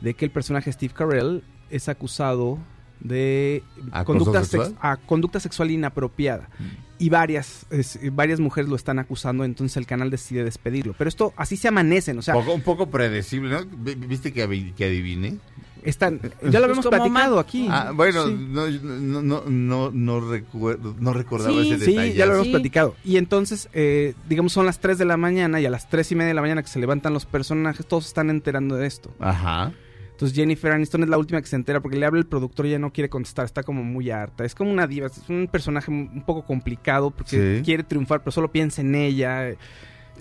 de que el personaje Steve Carell es acusado de ¿Acoso conducta, sexual? sex- a conducta sexual inapropiada. Y varias, es- varias mujeres lo están acusando, entonces el canal decide despedirlo. Pero esto así se amanecen, o sea, Poco- un poco predecible, ¿no? Vi- ¿Viste que, que adiviné? están, ya lo habíamos como platicado aquí. Ah, bueno, Sí. no, no, no, no, no, recuerdo, no recordaba Sí, ese Sí, detalle. ya lo habíamos Sí. platicado. Y entonces, eh, digamos, son las 3 de la mañana y a las 3 y media de la mañana que se levantan los personajes, todos están enterando de esto. Ajá. Entonces Jennifer Aniston es la última que se entera porque le habla el productor y ella no quiere contestar, está como muy harta. Es como una diva, es un personaje un poco complicado porque Sí. quiere triunfar, pero solo piensa en ella. Eh,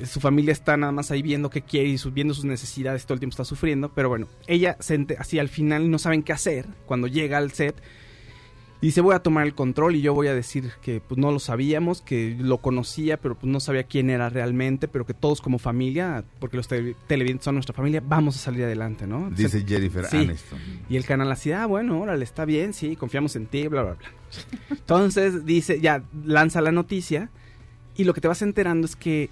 Su familia está nada más ahí viendo qué quiere y viendo sus necesidades, todo el tiempo está sufriendo. Pero bueno, ella se así al final no saben qué hacer cuando llega al set. Y dice, voy a tomar el control y yo voy a decir que pues no lo sabíamos, que lo conocía, pero pues no sabía quién era realmente, pero que todos como familia, porque los tele- televidentes son nuestra familia, vamos a salir adelante, ¿no? Dice Jennifer Sí. Aniston. Y el canal así, ah, bueno, órale, está bien, sí, confiamos en ti, bla, bla, bla. Entonces dice, ya lanza la noticia y lo que te vas enterando es que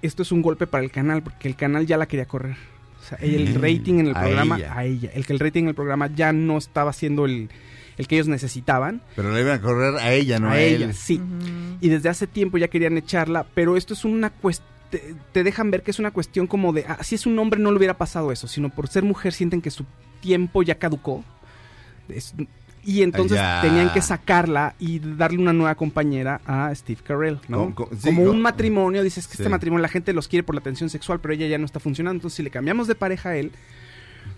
esto es un golpe para el canal porque el canal ya la quería correr. O sea, el rating en el a programa, ella. a ella. El que el rating en el programa ya no estaba siendo el, el que ellos necesitaban. Pero le iban a correr a ella, no a, a ella, él. sí. Y desde hace tiempo ya querían echarla, pero esto es una cuestión... Te, te dejan ver que es una cuestión como de, ah, si es un hombre no le hubiera pasado eso, sino por ser mujer sienten que su tiempo ya caducó. Es- y entonces Ya. tenían que sacarla y darle una nueva compañera a Steve Carell, ¿no? Como- como- sí, como un matrimonio, dices que Sí. este matrimonio la gente los quiere por la atención sexual, pero ella ya no está funcionando, entonces si le cambiamos de pareja a él,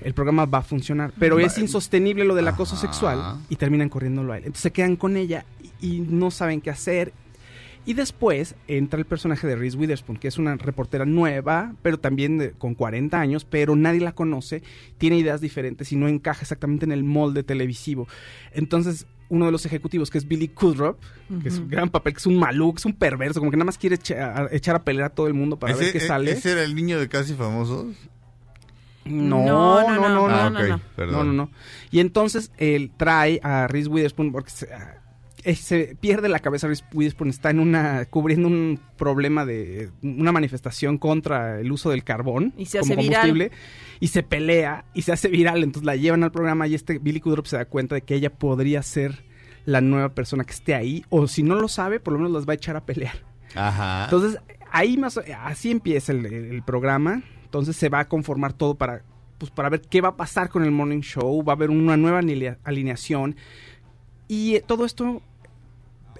el programa va a funcionar. Pero Va- es insostenible lo del acoso sexual y terminan corriéndolo a él. Entonces se quedan con ella y, y no saben qué hacer. Y después entra el personaje de Reese Witherspoon, que es una reportera nueva, pero también de- con 40 años, pero nadie la conoce, tiene ideas diferentes y no encaja exactamente en el molde televisivo. Entonces, uno de los ejecutivos, que es Billy Kudrop, que es un gran papel, que es un maluco, es un perverso, como que nada más quiere echa- a- echar a pelear a todo el mundo para ver qué e- sale. ese era el niño de Casi Famosos? No, no, no, no. Ah, no, no. No, no, no. Y entonces él trae a Reese Witherspoon porque se, ah, eh, se pierde la cabeza. Reese Witherspoon está en una cubriendo un problema de una manifestación contra el uso del carbón Y se como hace viral. combustible y se pelea y se hace viral. Entonces la llevan al programa y este Billy Kudrop se da cuenta de que ella podría ser la nueva persona que esté ahí o si no lo sabe, por lo menos las va a echar a pelear. Ajá. Entonces, ahí más así empieza el, el programa. Entonces se va a conformar todo para, pues, para ver qué va a pasar con el morning show. Va a haber una nueva alinea- alineación. Y eh, todo esto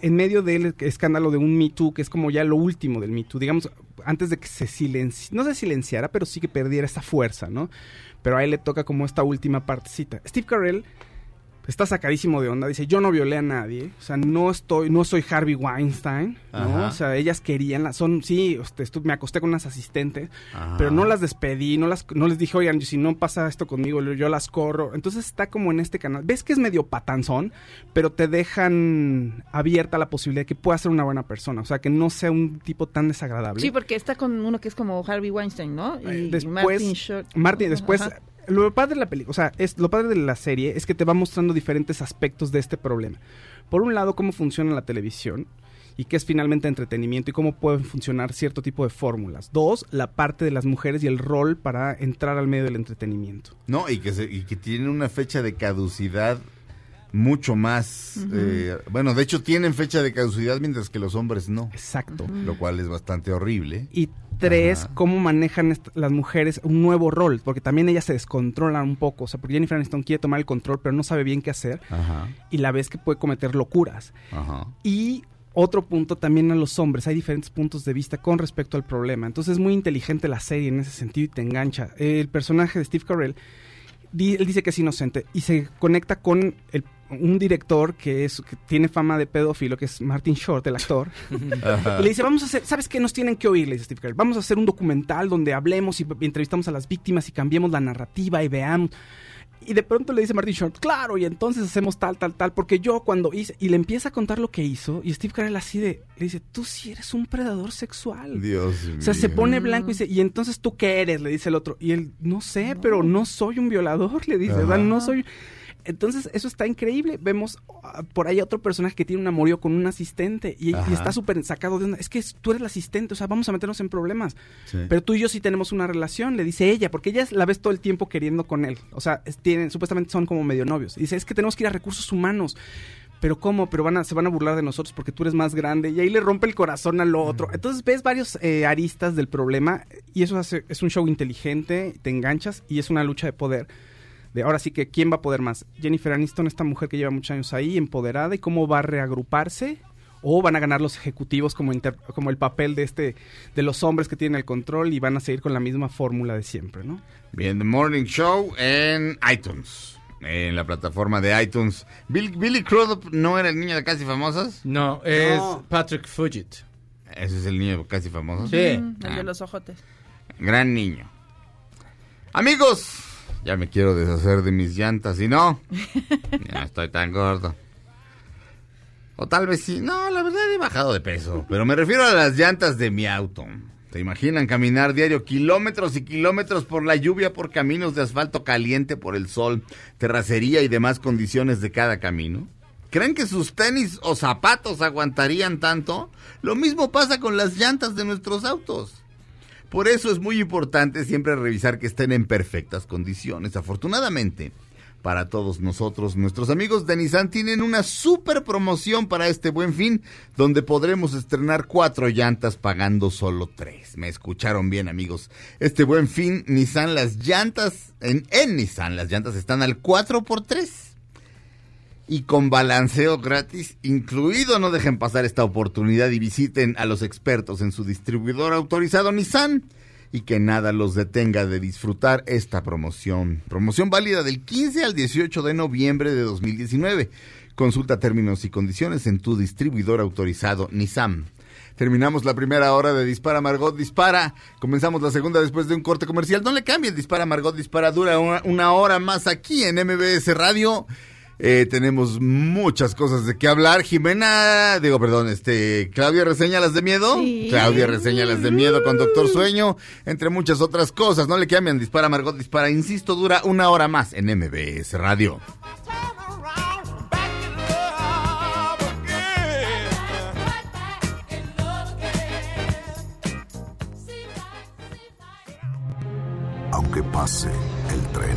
en medio del escándalo de un Me Too, que es como ya lo último del Me Too. Digamos, antes de que se silenci no se silenciara, pero sí que perdiera esa fuerza, ¿no? Pero a él le toca como esta última partecita. Steve Carell está sacadísimo de onda. Dice, yo no violé a nadie. O sea, no estoy, no soy Harvey Weinstein, ¿no? O sea, ellas querían, la- son, sí, este, me acosté con unas asistentes, Ajá. pero no las despedí, no las, no les dije, oigan, si no pasa esto conmigo, yo las corro. Entonces está como en este canal. Ves que es medio patanzón, pero te dejan abierta la posibilidad de que pueda ser una buena persona. O sea, que no sea un tipo tan desagradable. Sí, porque está con uno que es como Harvey Weinstein, ¿no? Y después, Martin Short. Martin, después, Ajá. Lo padre de la película, o sea, es, lo padre de la serie es que te va mostrando diferentes aspectos de este problema. Por un lado, cómo funciona la televisión y qué es finalmente entretenimiento y cómo pueden funcionar cierto tipo de fórmulas. Dos, la parte de las mujeres y el rol para entrar al medio del entretenimiento. No, y que, se, y que tiene una fecha de caducidad mucho más... eh, bueno, de hecho tienen fecha de caducidad mientras que los hombres no. Exacto. Lo cual es bastante horrible. Y tres, Ajá. cómo manejan las mujeres un nuevo rol, porque también ellas se descontrolan un poco. O sea, porque Jennifer Aniston quiere tomar el control, pero no sabe bien qué hacer. Ajá, Y la ves que puede cometer locuras. ajá. Y otro punto también a los hombres. Hay diferentes puntos de vista con respecto al problema. Entonces es muy inteligente la serie en ese sentido y te engancha. El personaje de Steve Carell, di- él dice que es inocente y se conecta con el- un director que, es, que tiene fama de pedófilo, que es Martin Short, el actor. Ajá. Y le dice, vamos a hacer, ¿sabes qué? Nos tienen que oír, le dice Steve Carell. Vamos a hacer un documental donde hablemos y, y entrevistamos a las víctimas y cambiemos la narrativa y veamos. y de pronto le dice Martin Short, claro, y entonces hacemos tal, tal, tal, porque yo cuando hice, y le empieza a contar lo que hizo, y Steve Carell así de, le dice, tú sí eres un predador sexual. Dios mío. O sea, se pone blanco y dice, ¿y entonces tú qué eres? Le dice el otro. Y él, no sé, pero no soy un violador, le dice, ¿verdad? No soy... Entonces, eso está increíble. Vemos ah, por ahí a otro personaje que tiene un amorío con un asistente y, está súper sacado de onda. Es que tú eres el asistente, o sea, vamos a meternos en problemas. Sí. Pero tú y yo sí tenemos una relación, le dice ella, porque ella la ves todo el tiempo queriendo con él. O sea, es- tienen, supuestamente son como medio novios. Y dice, es que tenemos que ir a recursos humanos. Pero ¿cómo? Pero van a, se van a burlar de nosotros porque tú eres más grande. Y ahí le rompe el corazón al otro. Entonces ves varios eh, aristas del problema y eso hace, es un show inteligente, te enganchas y es una lucha de poder. De ahora sí que, ¿quién va a poder más? Jennifer Aniston, esta mujer que lleva muchos años ahí, empoderada, y cómo va a reagruparse. O van a ganar los ejecutivos como, inter- como el papel de este de los hombres que tienen el control y van a seguir con la misma fórmula de siempre, ¿no? Bien, The Morning Show en iTunes. En la plataforma de iTunes. Bill- Billy Crudup no era el niño de Casi Famosas. No, es No. Patrick Fugit. Ese es el niño de Casi Famosas. Sí. Mm, el de los ojotes. Gran niño. Amigos, ya me quiero deshacer de mis llantas y no. Ya no estoy tan gordo. O tal vez sí. No, la verdad he bajado de peso. Pero me refiero a las llantas de mi auto. ¿Se imaginan caminar diario kilómetros y kilómetros por la lluvia, por caminos de asfalto caliente, por el sol, terracería y demás condiciones de cada camino? ¿Creen que sus tenis o zapatos aguantarían tanto? Lo mismo pasa con las llantas de nuestros autos. Por eso es muy importante siempre revisar que estén en perfectas condiciones. Afortunadamente, para todos nosotros, nuestros amigos de Nissan tienen una super promoción para este buen fin, donde podremos estrenar cuatro llantas pagando solo tres. Me escucharon bien, amigos. Este buen fin, Nissan, las llantas, en, en Nissan, las llantas están al 4 por 3 y con balanceo gratis incluido. No dejen pasar esta oportunidad y visiten a los expertos en su distribuidor autorizado Nissan y que nada los detenga de disfrutar esta promoción. Promoción válida del 15 al 18 de noviembre de 2019. Consulta términos y condiciones en tu distribuidor autorizado Nissan. Terminamos la primera hora de Dispara Margot Dispara. Comenzamos la segunda después de un corte comercial. No le cambien, Dispara Margot Dispara. Dura una, una hora más aquí en MBS Radio. Eh, tenemos muchas cosas de qué hablar. Jimena, digo, perdón, este, Claudia reseña las de miedo. Sí. Claudia reseña las de miedo con Doctor Sueño, entre muchas otras cosas. No le cambien, dispara Margot, dispara. Insisto, dura una hora más en MBS Radio. Aunque pase el tren,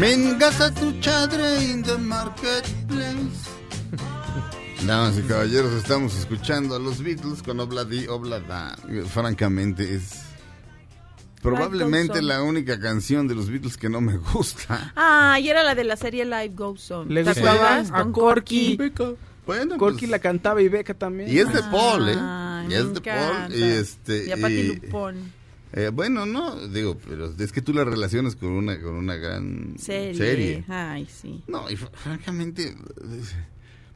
Mengata tu chadre in the marketplace. Damas y caballeros, estamos escuchando a los Beatles con Obladi Oblada. Francamente, es probablemente la única canción de los Beatles que no me gusta. Ah, y era la de la serie Live Goes On. Le ¿Te gustaba acuerdas? a Corky. Bueno, Corky pues, la cantaba y Beca también. y es de Paul, ¿eh? Ay, y es de Paul. Y este. Y a Patti y- Lupón. Eh, bueno, no, digo, pero es que tú la relacionas con una, con una gran Serie. serie. Ay, sí. No, y fr- francamente,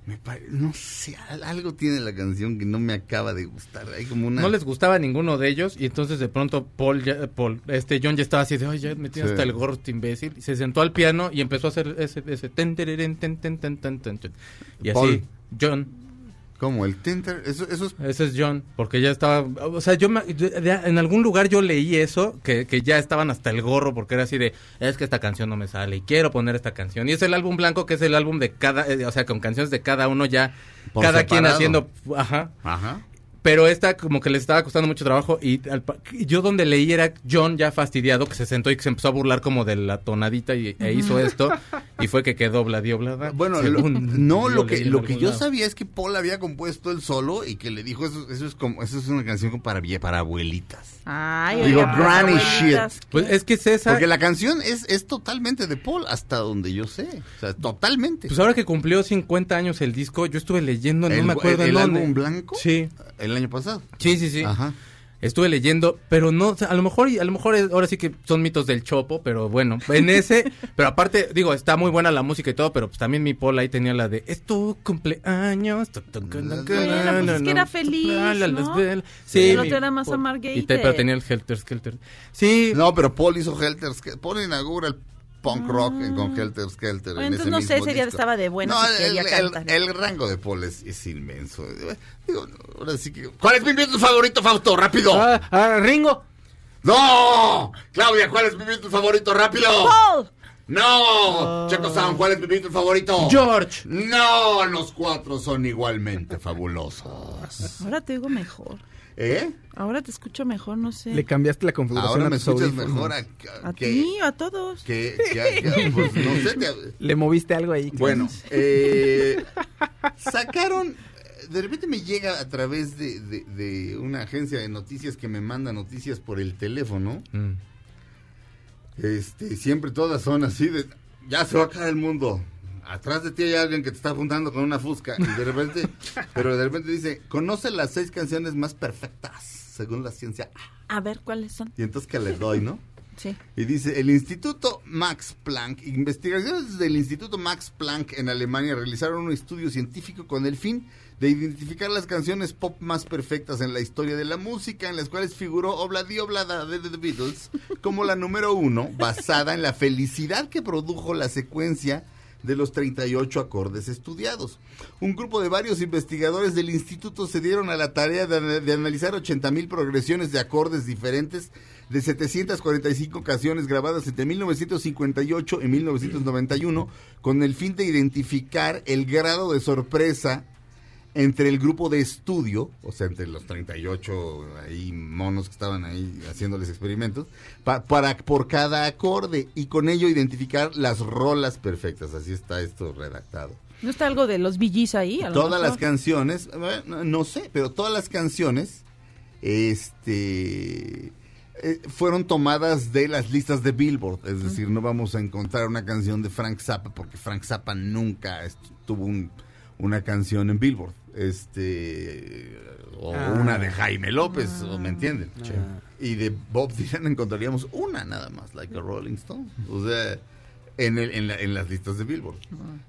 me pare- no sé, al- algo tiene la canción que no me acaba de gustar. Hay como una... No les gustaba a ninguno de ellos y entonces de pronto Paul, ya- Paul este John ya estaba así de, ay, ya me tiene Sí. hasta el gorro este imbécil. Y se sentó al piano y empezó a hacer ese, ese ten, tererén, ten, ten, ten, ten, ten, ten. Y así. John, Como el Tinter, eso, eso es... ese es John, porque ya estaba, o sea, yo, me- yo- en algún lugar yo leí eso, que, que ya estaban hasta el gorro, porque era así de, es que esta canción no me sale y quiero poner esta canción. Y es el álbum blanco, que es el álbum de cada, eh, o sea, con canciones de cada uno ya, Por cada quien haciendo, ajá. Ajá. Pero esta como que le estaba costando mucho trabajo y al pa- y yo donde leí era John ya fastidiado que se sentó y que se empezó a burlar como de la tonadita y, e hizo esto. y fue que quedó Bladioblada. Bueno, según no, lo que en lo que yo lado. sabía es que Paul había compuesto el solo y que le dijo eso, eso es como eso es una canción para vie- para abuelitas. Ay, Digo, pues, granny abuelitas, Pues es que César, Porque la canción es es totalmente de Paul hasta donde yo sé, o sea, totalmente. pues ahora que cumplió 50 años el disco, yo estuve leyendo, no el, me acuerdo el, en el dónde. álbum blanco Sí, el año pasado. sí, sí, sí. Ajá. Estuve leyendo, pero no, o sea, a lo mejor, a lo mejor es- ahora sí que son mitos del chopo, pero bueno, en ese, pero aparte, digo, está muy buena la música y todo, pero pues también mi Paul ahí tenía la de, es tu cumpleaños. tu, tu, tu, Bueno, pues es que era feliz, Sí, El mi otro era más Paul. amargated. Y te- pero tenía el Helter Skelter. Sí, No, pero Paul hizo Helter Skelter. Paul inaugura el punk rock en- con Helter Skelter. Bueno, en entonces ese no sé, mismo ese día disco. estaba de buenas No, el, cantar. el- el rango de Paul es, es inmenso. Digo, ahora sí que... ¿Cuál es mi Beatle favorito, Fausto? ¡Rápido! Ah, ah, Ringo. ¡No! Claudia, ¿cuál es mi Beatle favorito? ¡Rápido! ¡Paul! ¡No! Checo Sound, ¿cuál es mi Beatle favorito? George. No, los cuatro son igualmente fabulosos. Ahora te oigo mejor. ¿Eh? Ahora te escucho mejor, no sé. Le cambiaste la configuración Ahora a me tus escuchas audífonos. mejor a, A que, ti, a todos. que, que a- que a- pues, no sé, te- Le moviste algo ahí. Bueno, eh, sacaron, de repente me llega a través de, de- de una agencia de noticias que me manda noticias por el teléfono. Mm. Este, siempre todas son así de, ya se va a acabar el mundo. Atrás de ti hay alguien que te está apuntando con una fusca y de repente, pero de repente dice, conoce las seis canciones más perfectas según la ciencia. A ver, ¿cuáles son? Y entonces que le doy, ¿no? Sí. Y dice, el Instituto Max Planck, investigaciones del Instituto Max Planck en Alemania realizaron un estudio científico con el fin de identificar las canciones pop más perfectas en la historia de la música, en las cuales figuró Obladi Oblada de The Beatles como la número uno, basada en la felicidad que produjo la secuencia de los 38 acordes estudiados. Un grupo de varios investigadores del instituto se dieron a la tarea de, de analizar 80 mil progresiones de acordes diferentes de 745 canciones grabadas entre 1958 y 1991 con el fin de identificar el grado de sorpresa entre el grupo de estudio, o sea, entre los 38 ahí monos que estaban ahí haciéndoles experimentos, pa- para por cada acorde y con ello identificar las rolas perfectas. Así está esto redactado. ¿No está algo de los VGs ahí? A Todas las canciones, bueno, no sé, pero todas las canciones, este, eh, fueron tomadas de las listas de Billboard. Es decir, no vamos a encontrar una canción de Frank Zappa porque Frank Zappa nunca tuvo un- una canción en Billboard. Este, o Ah. una de Jaime López, ¿o ¿me entienden? Ah. Y de Bob Dylan encontraríamos una nada más, like a Rolling Stone. O sea, en, el- en, la- en las listas de Billboard.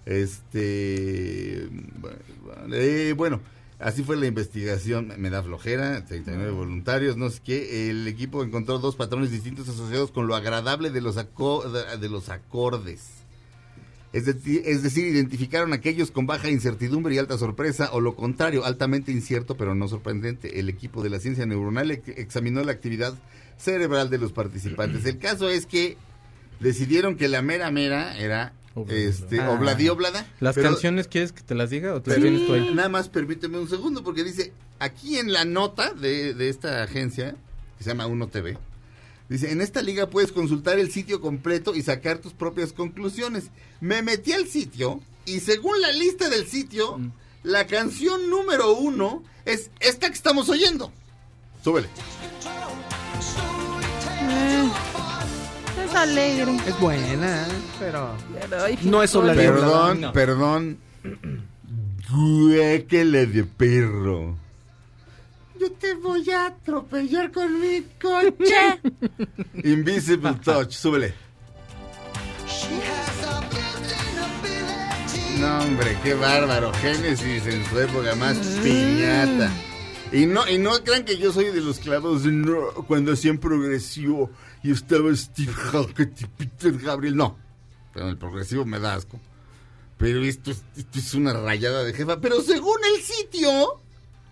Este. bueno, eh, bueno, así fue la investigación. Me da flojera, 39 voluntarios, no sé qué. El equipo encontró dos patrones distintos asociados con lo agradable de los, aco- de los acordes. Es, decir, es decir, identificaron aquellos con baja incertidumbre y alta sorpresa, o lo contrario, altamente incierto pero no sorprendente. El equipo de la ciencia neuronal ex- examinó la actividad cerebral de los participantes. El caso es que decidieron que la mera mera era Obladi este Oblada. Obladi Oblada. ¿Las pero- canciones quieres que te las diga o te las tienes tú ahí? nada más permíteme un segundo porque dice aquí en la nota de, de esta agencia que se llama Uno TV dice en esta liga puedes consultar el sitio completo y sacar tus propias conclusiones me metí al sitio y según la lista del sitio Mm. la canción número uno es esta que estamos oyendo súbele Eh, es alegre. Es buena, pero No es. Oblada. perdón no. perdón Guéquele de perro yo te voy a atropellar con mi coche Invisible Touch, súbele. No, hombre, qué bárbaro. Génesis en su época más piñata. Y no, y no crean que yo soy de los clavos no, cuando hacían progresivo y estaba Steve Hackett y Peter Gabriel. No, pero el progresivo me da asco. Pero esto, es- esto es una rayada de jefa. Pero según el sitio,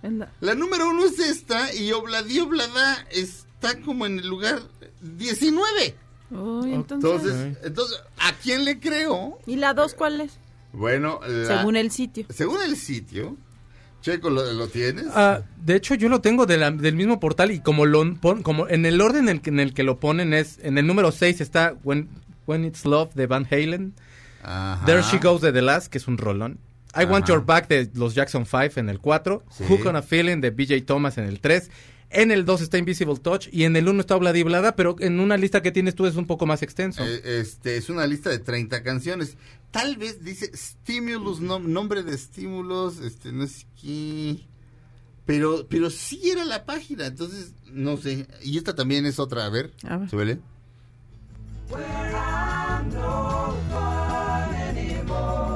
la- la número uno es esta y Obladi Oblada está como en el lugar 19. Uy, entonces... Entonces, entonces, ¿a quién le creo? ¿Y la dos cuál es? Bueno, la- Según el sitio. según el sitio, Checo, ¿lo, lo tienes? Ah, de hecho, yo lo tengo de la- del mismo portal y como lo pon- como en el orden en el, que, en el que lo ponen es en el número 6 está When, When It's Love de Van Halen. Ajá. There She Goes de The Last, que es un rolón. I Want. Your Back de los Jackson 5 en el 4. Sí. Hook on a Feeling de BJ Thomas en el 3. En el 2 está Invisible Touch y en el 1 está Obladi Blada, pero en una lista que tienes tú es un poco más extenso. Eh, este es una lista de 30 canciones. Tal vez dice Stimulus, nom- nombre de estímulos, este no sé qué. Pero pero sí era la página, entonces no sé. Y esta también es otra, a ver. A ver. súbele.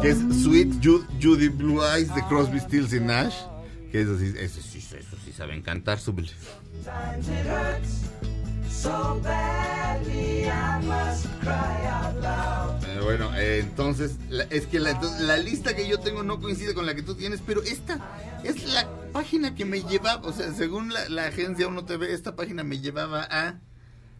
Que es Sweet Ju- Judy Blue Eyes de Crosby, Stills y Nash. Que eso sí, eso sí, eso sí saben cantar, súbele. Eh, bueno, eh, entonces, la- es que la, entonces, la lista que yo tengo no coincide con la que tú tienes, pero esta es la página que me llevaba, o sea, según la, la agencia 1TV, esta página me llevaba a...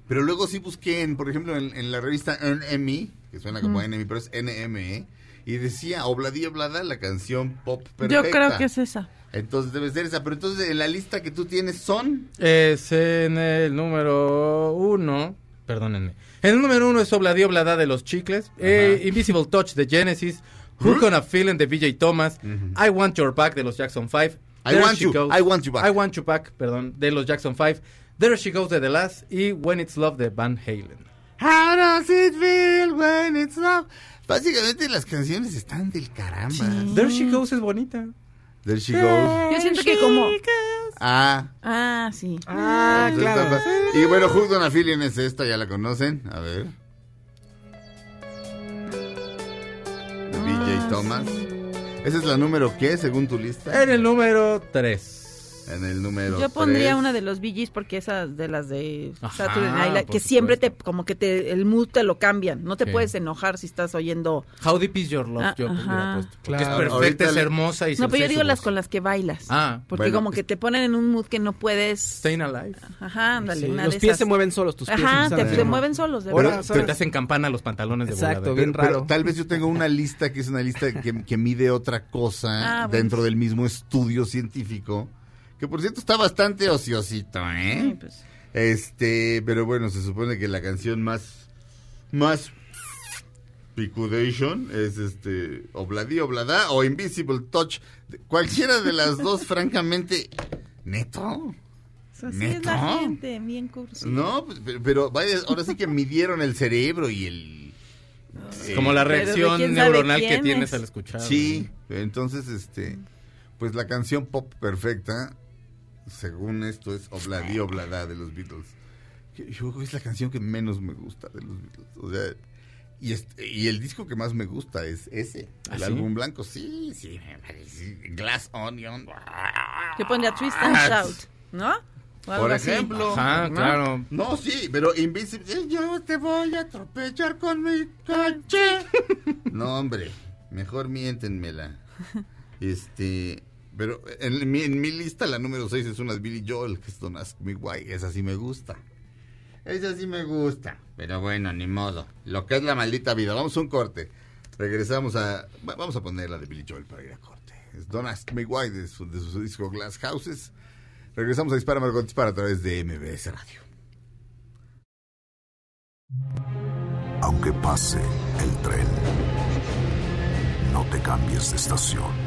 Pero luego sí busqué, en, por ejemplo, en, en la revista NME, que suena como NME, pero es NME, y decía Obladí Oblada, la canción pop perfecta. Yo creo que es esa. Entonces debe ser esa, pero entonces en la lista que tú tienes son... Es en el número 1. Perdónenme. En el número 1 es Obladi Oblada de los Chicles. eh, Invisible Touch de Genesis. Hook on a Feeling de BJ Thomas. I Want Your Back de los Jackson 5. I Want You, I Want You Back. I Want You Back, perdón, de los Jackson 5. There She Goes de The Last. Y When It's Love de Van Halen. How does it feel when it's love? Básicamente las canciones están del caramba. There She Goes es bonita. There she goes. Yo siento que como... Ah. Ah, sí. Ah, claro. Y bueno, Hooked on a Feeling es esta, ya la conocen. A ver. De BJ Thomas. Esa es la número qué, según tu lista. En el número 3. En el número Yo pondría tres. una de los Gees porque esas de las de Ajá, Saturday Night Live, que siempre te como que te el mood te lo cambian, no te Sí. puedes enojar si estás oyendo. How Deep Is Your Love. Ah, yo. Porque Claro. es perfecta, Ahorita es hermosa y No, pero yo digo las voz. con las que bailas. Ah, porque bueno, como que te ponen en un mood que no puedes. Staying Alive. Ajá, ándale, Sí, una los de pies esas. se mueven solos, tus pies Ajá, te, te mueven solos, de verdad. Pero te hacen campana los pantalones de Exacto, volador. bien Pero raro. tal vez yo tengo una lista que es una lista que, que mide otra cosa Ah, bueno. dentro del mismo estudio científico. Que por cierto está bastante ociosito, ¿eh? Sí, pues. Este, pero bueno, se supone que la canción más, más Picudation es este, Obladi Oblada o Invisible Touch. Cualquiera de las dos, francamente, neto. Así es la bien cursi. No, pues, pero, pero vaya, ahora sí que midieron el cerebro y el... Es como la reacción neuronal que tienes es. al escuchar. Sí, entonces, este, pues la canción pop perfecta, según esto, es Obladi Oblada de los Beatles. Que Yo creo que es la canción que menos me gusta de los Beatles. O sea, y, este- y el disco que más me gusta es ese, ¿Ah, el sí? álbum blanco. Sí, sí, me parece. Glass Onion. Yo pondría Twist and Ah, Shout, ¿no? Por ejemplo. Ajá, ¿no? claro. No, sí, pero Invisible. eh, Yo te voy a atropellar con mi coche. no, hombre, mejor miéntenmela. Este. Pero en mi, en mi lista, la número 6 es una de Billy Joel, que es Don't Ask Me Why. Esa sí me gusta. Esa sí me gusta. Pero bueno, ni modo. Lo que es la maldita vida. Vamos a un corte. Regresamos a. va- Vamos a poner la de Billy Joel para ir a corte. Es Don't Ask Me Why de su, de su disco Glass Houses. Regresamos a Dispara Margot Dispara a través de MBS Radio. Aunque pase el tren, no te cambies de estación.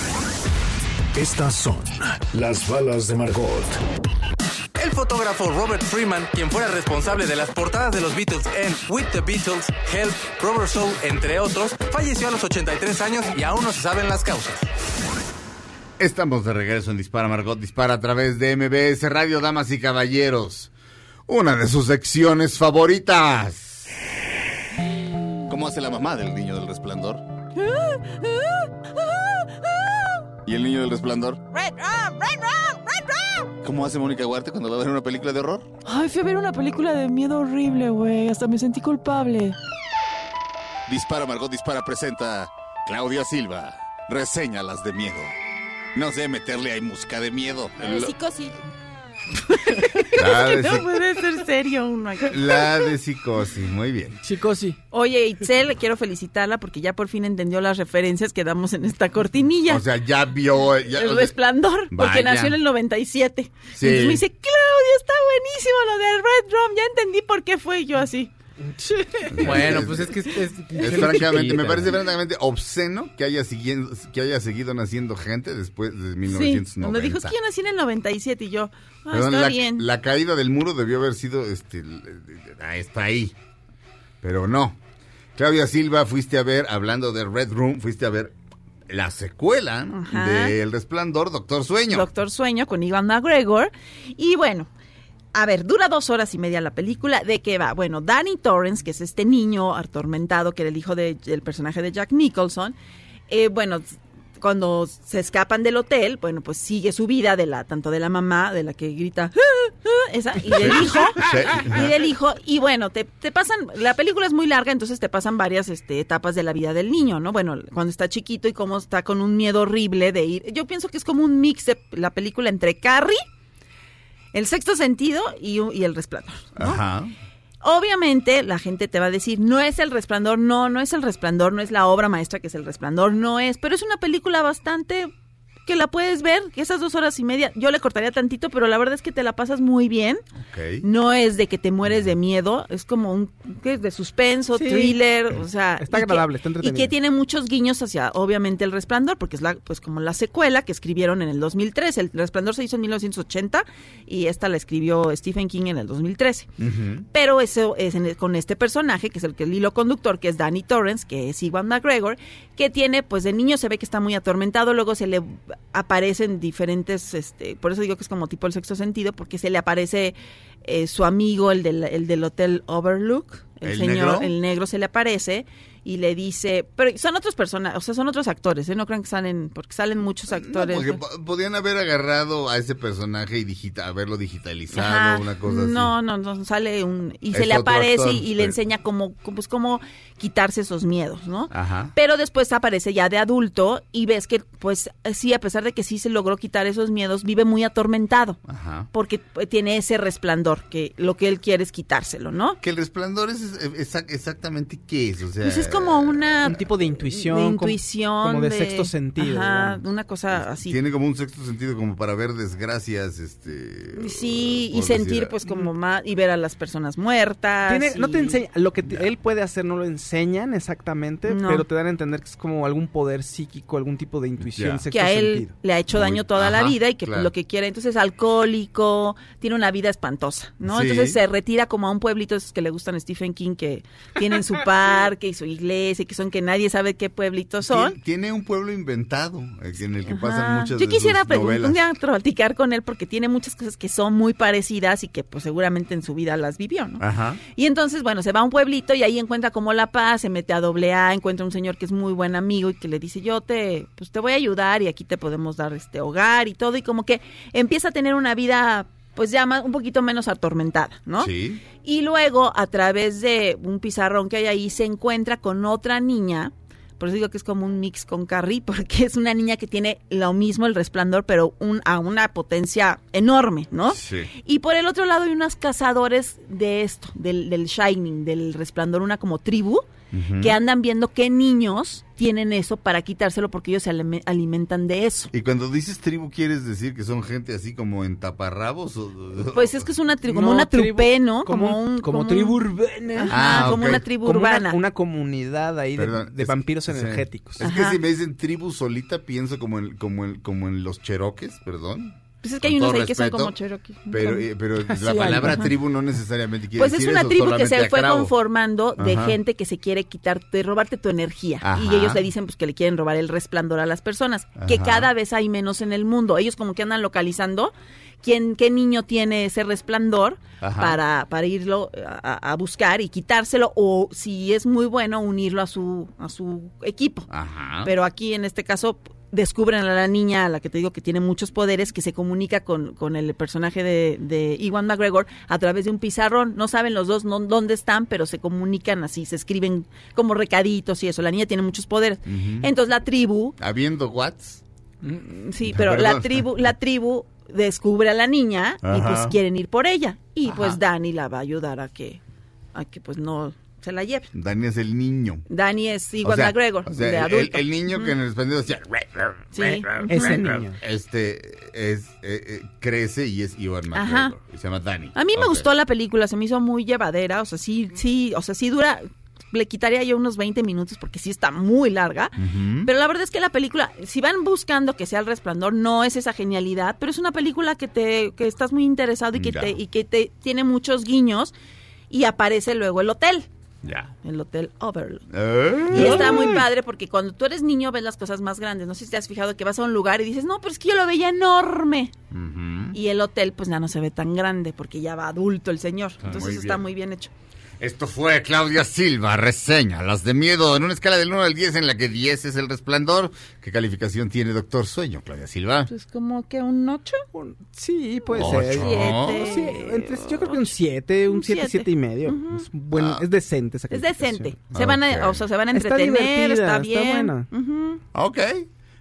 Estas son las balas de Margot. El fotógrafo Robert Freeman, quien fuera responsable de las portadas de los Beatles en With the Beatles, Help, Rubber Soul, entre otros, falleció a los 83 años y aún no se saben las causas. Estamos de regreso en Dispara Margot Dispara a través de MBS Radio, damas y caballeros. Una de sus secciones favoritas. ¿Cómo hace la mamá del niño del resplandor? ¿Y el niño del resplandor? ¿Cómo hace Mónica Huarte cuando va a ver una película de horror? Ay, fui a ver una película de miedo horrible, güey. Hasta me sentí culpable. Dispara Margot Dispara presenta Claudia Silva. Reseñalas de miedo. No sé meterle ahí música de miedo. Eh, psicosis. Ah, No puede ser serio uno aquí. La de psicosis, muy bien. Chicos, sí. Oye, Itzel, quiero felicitarla porque ya por fin entendió las referencias que damos en esta cortinilla. O sea, ya vio. ya- el resplandor, porque nació en el 97. Sí. Entonces me dice, Claudia, está buenísimo lo del Red Drum, ya entendí por qué fue yo así. Bueno, pues es que es, es- Es francamente, me parece francamente obsceno que haya, siguiendo, que haya seguido naciendo gente después de Sí, 1990. cuando dijo, es que yo nací en el 97 y yo, ah, Perdón, está la, bien. la caída del muro debió haber sido, este, ah, está ahí, pero no. Claudia Silva, fuiste a ver, hablando de Red Room, fuiste a ver la secuela Ajá. de El Resplandor, Doctor Sueño. Doctor Sueño con Ivan McGregor. Y bueno, a ver, dura dos horas y media la película. ¿De qué va? Bueno, Danny Torrance, que es este niño atormentado, que era el hijo de- del personaje de Jack Nicholson, eh, bueno, cuando se escapan del hotel, bueno, pues sigue su vida de la, tanto de la mamá, de la que grita, "Ah, ah", esa, y del hijo, y del hijo, y bueno, te, te pasan, la película es muy larga, entonces te pasan varias este, etapas de la vida del niño, ¿no? Bueno, cuando está chiquito y cómo está con un miedo horrible de ir, yo pienso que es como un mix de la película entre Carrie, El sexto sentido y, y el resplandor. ¿no? Ajá. Obviamente la gente te va a decir, no es el resplandor, no, no es el resplandor, no es la obra maestra que es el resplandor, no es, pero es una película bastante que la puedes ver, que esas dos horas y media, yo le cortaría tantito, pero la verdad es que te la pasas muy bien. No es de que te mueres de miedo, es como un ¿qué es? de suspenso, Sí. thriller, o sea, Está y que- agradable, está Y entretenido. que tiene muchos guiños hacia obviamente El Resplandor, porque es la pues como la secuela que escribieron en el 2003, El Resplandor se hizo en 1980 y esta la escribió Stephen King en el 2013. Ujú. Pero eso es en- con este personaje, que es el que el hilo conductor, que es Danny Torrance, que es Iwan McGregor, que tiene, pues de niño se ve que está muy atormentado, luego se le aparecen diferentes, este, por eso digo que es como tipo el sexto sentido, porque se le aparece eh, su amigo, el del, el del hotel Overlook, el, ¿El señor, negro? el negro se le aparece y le dice, pero son otros personajes, o sea, son otros actores, ¿eh? no crean que salen, porque salen muchos No, actores. porque ¿no? po- podían haber agarrado a ese personaje y digita, haberlo digitalizado, Ajá. una cosa así. No, no, no, sale un... Y Es se le aparece actor, y, y le enseña cómo, pues, cómo quitarse esos miedos, ¿no? Ajá. Pero después aparece ya de adulto y ves que, pues, sí, a pesar de que sí se logró quitar esos miedos, vive muy atormentado. Ajá. Porque eh, tiene ese resplandor, que lo que él quiere es quitárselo, ¿no? Que el resplandor es, es- exa- exactamente qué es, o sea... Pues es como una... Un tipo de intuición. de intuición. Como, de, sexto sentido. Ajá, digamos. una cosa así. Tiene como un sexto sentido como para ver desgracias, este... Sí, y sentir pues como más, y ver a las personas muertas. Tiene- no te enseña, lo que te- él puede hacer no lo enseñan exactamente, No. pero te dan a entender que es como algún poder psíquico, algún tipo de intuición, sexto que a él sentido. le ha hecho Muy- daño toda la vida y que pues, claro. lo que quiere entonces es alcohólico, tiene una vida espantosa, ¿no? Sí. Entonces se retira como a un pueblito esos que le gustan a Stephen King que tienen su parque y su iglesia, que son que nadie sabe qué pueblitos son. Tien- Tiene un pueblo inventado eh, en el que pasan muchas Yo quisiera sus pregun- novelas. un día platicar con él porque tiene muchas cosas que son muy parecidas y que pues seguramente en su vida las vivió, ¿no? Ajá. Y entonces, bueno, se va a un pueblito y ahí encuentra como la paz, se mete a doble A, encuentra un señor que es muy buen amigo y que le dice, yo te, pues te voy a ayudar y aquí te podemos dar este hogar y todo, y como que empieza a tener una vida, pues ya más, un poquito menos atormentada, ¿no? Sí. Y luego, a través de un pizarrón que hay ahí, se encuentra con otra niña. Por eso digo que es como un mix con Carrie, porque es una niña que tiene lo mismo el resplandor, pero un, a una potencia enorme, ¿no? Sí. Y por el otro lado hay unos cazadores de esto, del, del Shining, del resplandor, una como tribu, que andan viendo qué niños tienen eso para quitárselo porque ellos se alime- alimentan de eso. Y cuando dices tribu, ¿quieres decir que son gente así como en taparrabos? O, Pues es que es una tribu, como No, una tribu- trupe, ¿no? Como, un, como tribu urbana. Ajá, Ah, como una tribu Como una- urbana. Una, comunidad ahí de, Perdón, de es- vampiros energéticos. Es que Ajá. si me dicen tribu solita, pienso como en, como en, como en los cheroques, perdón. Pues es que hay unos ahí que son como Cherokee. Pero, eh, pero la hay. palabra tribu no necesariamente quiere Pues es decir una eso, tribu que se fue conformando de Ajá. gente que se quiere quitar, de robarte tu energía. Ajá. Y ellos le dicen pues que le quieren robar el resplandor a las personas, que cada vez hay menos en el mundo. Ellos como que andan localizando quién, qué niño tiene ese resplandor Ajá. para, para irlo a, a buscar y quitárselo o si es muy bueno unirlo a su, a su equipo. Ajá. Pero aquí en este caso descubren a la niña, a la que te digo que tiene muchos poderes, que se comunica con, con el personaje de, de Iwan McGregor a través de un pizarrón. No saben los dos no- dónde están, pero se comunican así, se escriben como recaditos y eso. La niña tiene muchos poderes. Entonces la tribu, Habiendo Watts. sí, pero la tribu, la tribu descubre a la niña y pues quieren ir por ella. Y Ajá. pues Dani la va a ayudar a que, a que pues no se la lleve. Dani es el niño. Dani es Iwan O sea, McGregor, o sea, de el- adulto. El, el niño que en el español decía... Sí. Ese niño. Este es, eh, eh, crece y es Ajá. McGregor. Y se llama Dani. A mí me gustó la película, se me hizo muy llevadera, o sea, sí, sí, o sea, sí dura, le quitaría yo unos 20 minutos porque sí está muy larga, pero la verdad es que la película, si van buscando que sea el resplandor, no es esa genialidad, pero es una película que te, que estás muy interesado y que Ya. te, y que te tiene muchos guiños y aparece luego el hotel, Ya. el hotel Overlook. Eh. Y está muy padre porque cuando tú eres niño ves las cosas más grandes. No sé si te has fijado que vas a un lugar y dices, no, pero es que yo lo veía enorme. Y el hotel pues ya no se ve tan grande porque ya va adulto el señor. Entonces muy está muy bien hecho. Esto fue Claudia Silva, reseña Las de Miedo en una escala del 1 al 10 en la que 10 es el resplandor. ¿Qué calificación tiene Doctor Sueño, Claudia Silva? Pues como que un 8. Un- sí, puede Ocho. ser. Siete. Sí, entre- yo creo que un 7, un Un 7, siete. 7 y medio. es, bueno, Ah. es decente esa Es decente. Se van a, Ok. o sea, se van a Está entretener, está está bien. buena. Ujú. Ok,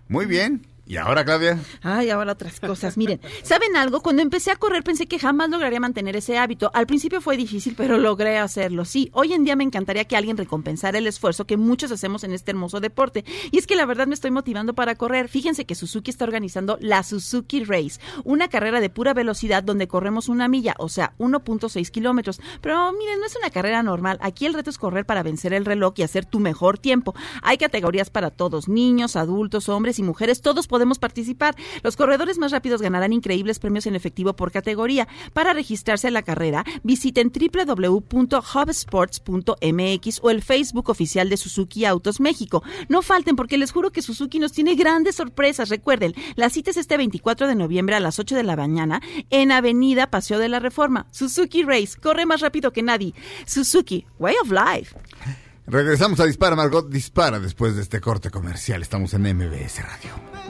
muy bien. ¿Y ahora, Claudia? Ay, ahora otras cosas. Miren, ¿saben algo? Cuando empecé a correr pensé que jamás lograría mantener ese hábito. Al principio fue difícil, pero logré hacerlo. Sí, hoy en día me encantaría que alguien recompensara el esfuerzo que muchos hacemos en este hermoso deporte. Y es que la verdad me estoy motivando para correr. Fíjense que Suzuki está organizando la Suzuki Race, una carrera de pura velocidad donde corremos una milla, o sea, 1.6 kilómetros. Pero miren, no es una carrera normal. Aquí el reto es correr para vencer el reloj y hacer tu mejor tiempo. Hay categorías para todos, niños, adultos, hombres y mujeres, todos podemos participar. Los corredores más rápidos ganarán increíbles premios en efectivo por categoría. Para registrarse a la carrera, visiten www.hubsports.mx o el Facebook oficial de Suzuki Autos México. No falten porque les juro que Suzuki nos tiene grandes sorpresas. Recuerden, la cita es este 24 de noviembre a las 8 de la mañana en Avenida Paseo de la Reforma. Suzuki Race, corre más rápido que nadie. Suzuki, Way of Life. Regresamos a Dispara, Margot Dispara después de este corte comercial. Estamos en MBS Radio.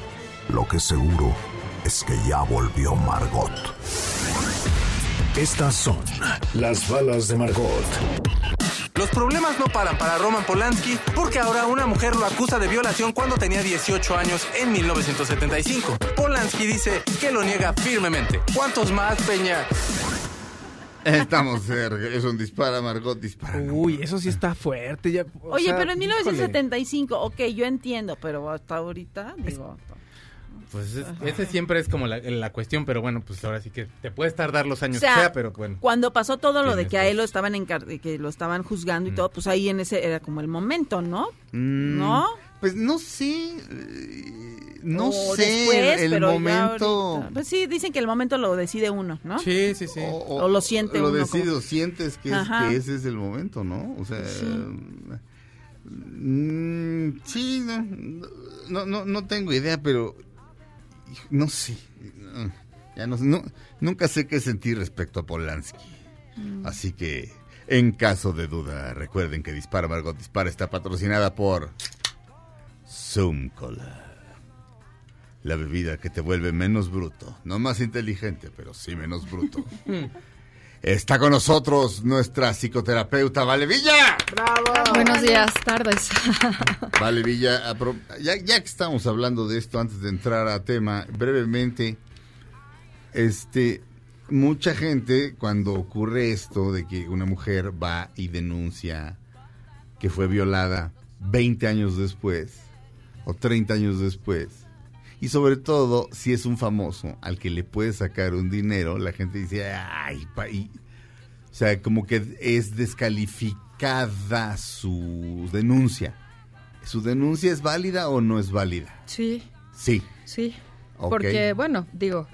Lo que seguro es que ya volvió Margot. Estas son las balas de Margot. Los problemas no paran para Roman Polanski porque ahora una mujer lo acusa de violación cuando tenía 18 años en 1975. Polanski dice que lo niega firmemente. ¿Cuántos más, Peña? Estamos, eh, es un Dispara, Margot Dispara. Uy, eso sí está fuerte. Ya, Oye, sea, pero en híjole. 1975, ok, yo entiendo, pero hasta ahorita, digo... Pues es- ese siempre es como la, la cuestión, pero bueno, pues ahora sí que te puedes tardar los años O sea, que sea, pero bueno. Cuando pasó todo lo de que a él lo estaban encar- que lo estaban juzgando y todo, pues ahí en ese era como el momento, ¿no? Mm, ¿No? Pues no sé. eh, No O sé. después, el momento. Pues sí, dicen que el momento lo decide uno, ¿no? Sí, sí, sí. O lo siente Lo uno decides, como- o sientes que, es- que ese es el momento, ¿no? O sea. Sí. mm, sí, no, no, no, no tengo idea, pero. No sé. Ya no, sé, no- nunca sé qué sentir respecto a Polanski. Mm. Así que, en caso de duda, recuerden que Dispara Margot Dispara está patrocinada por Zoom Cola. La bebida que te vuelve menos bruto. No más inteligente, pero sí menos bruto. Está con nosotros nuestra psicoterapeuta Vale Villa. Buenos días, tardes. Vale Villa, ya, ya que estamos hablando de esto, antes de entrar a tema, brevemente, este, mucha gente cuando ocurre esto de que una mujer va y denuncia que fue violada 20 años después o 30 años después, y sobre todo si es un famoso al que le puede sacar un dinero, la gente dice, ay, pa- y- o sea, como que es descalificada su denuncia. ¿Su denuncia es válida o no es válida? Sí, Sí. sí. Porque, bueno, digo,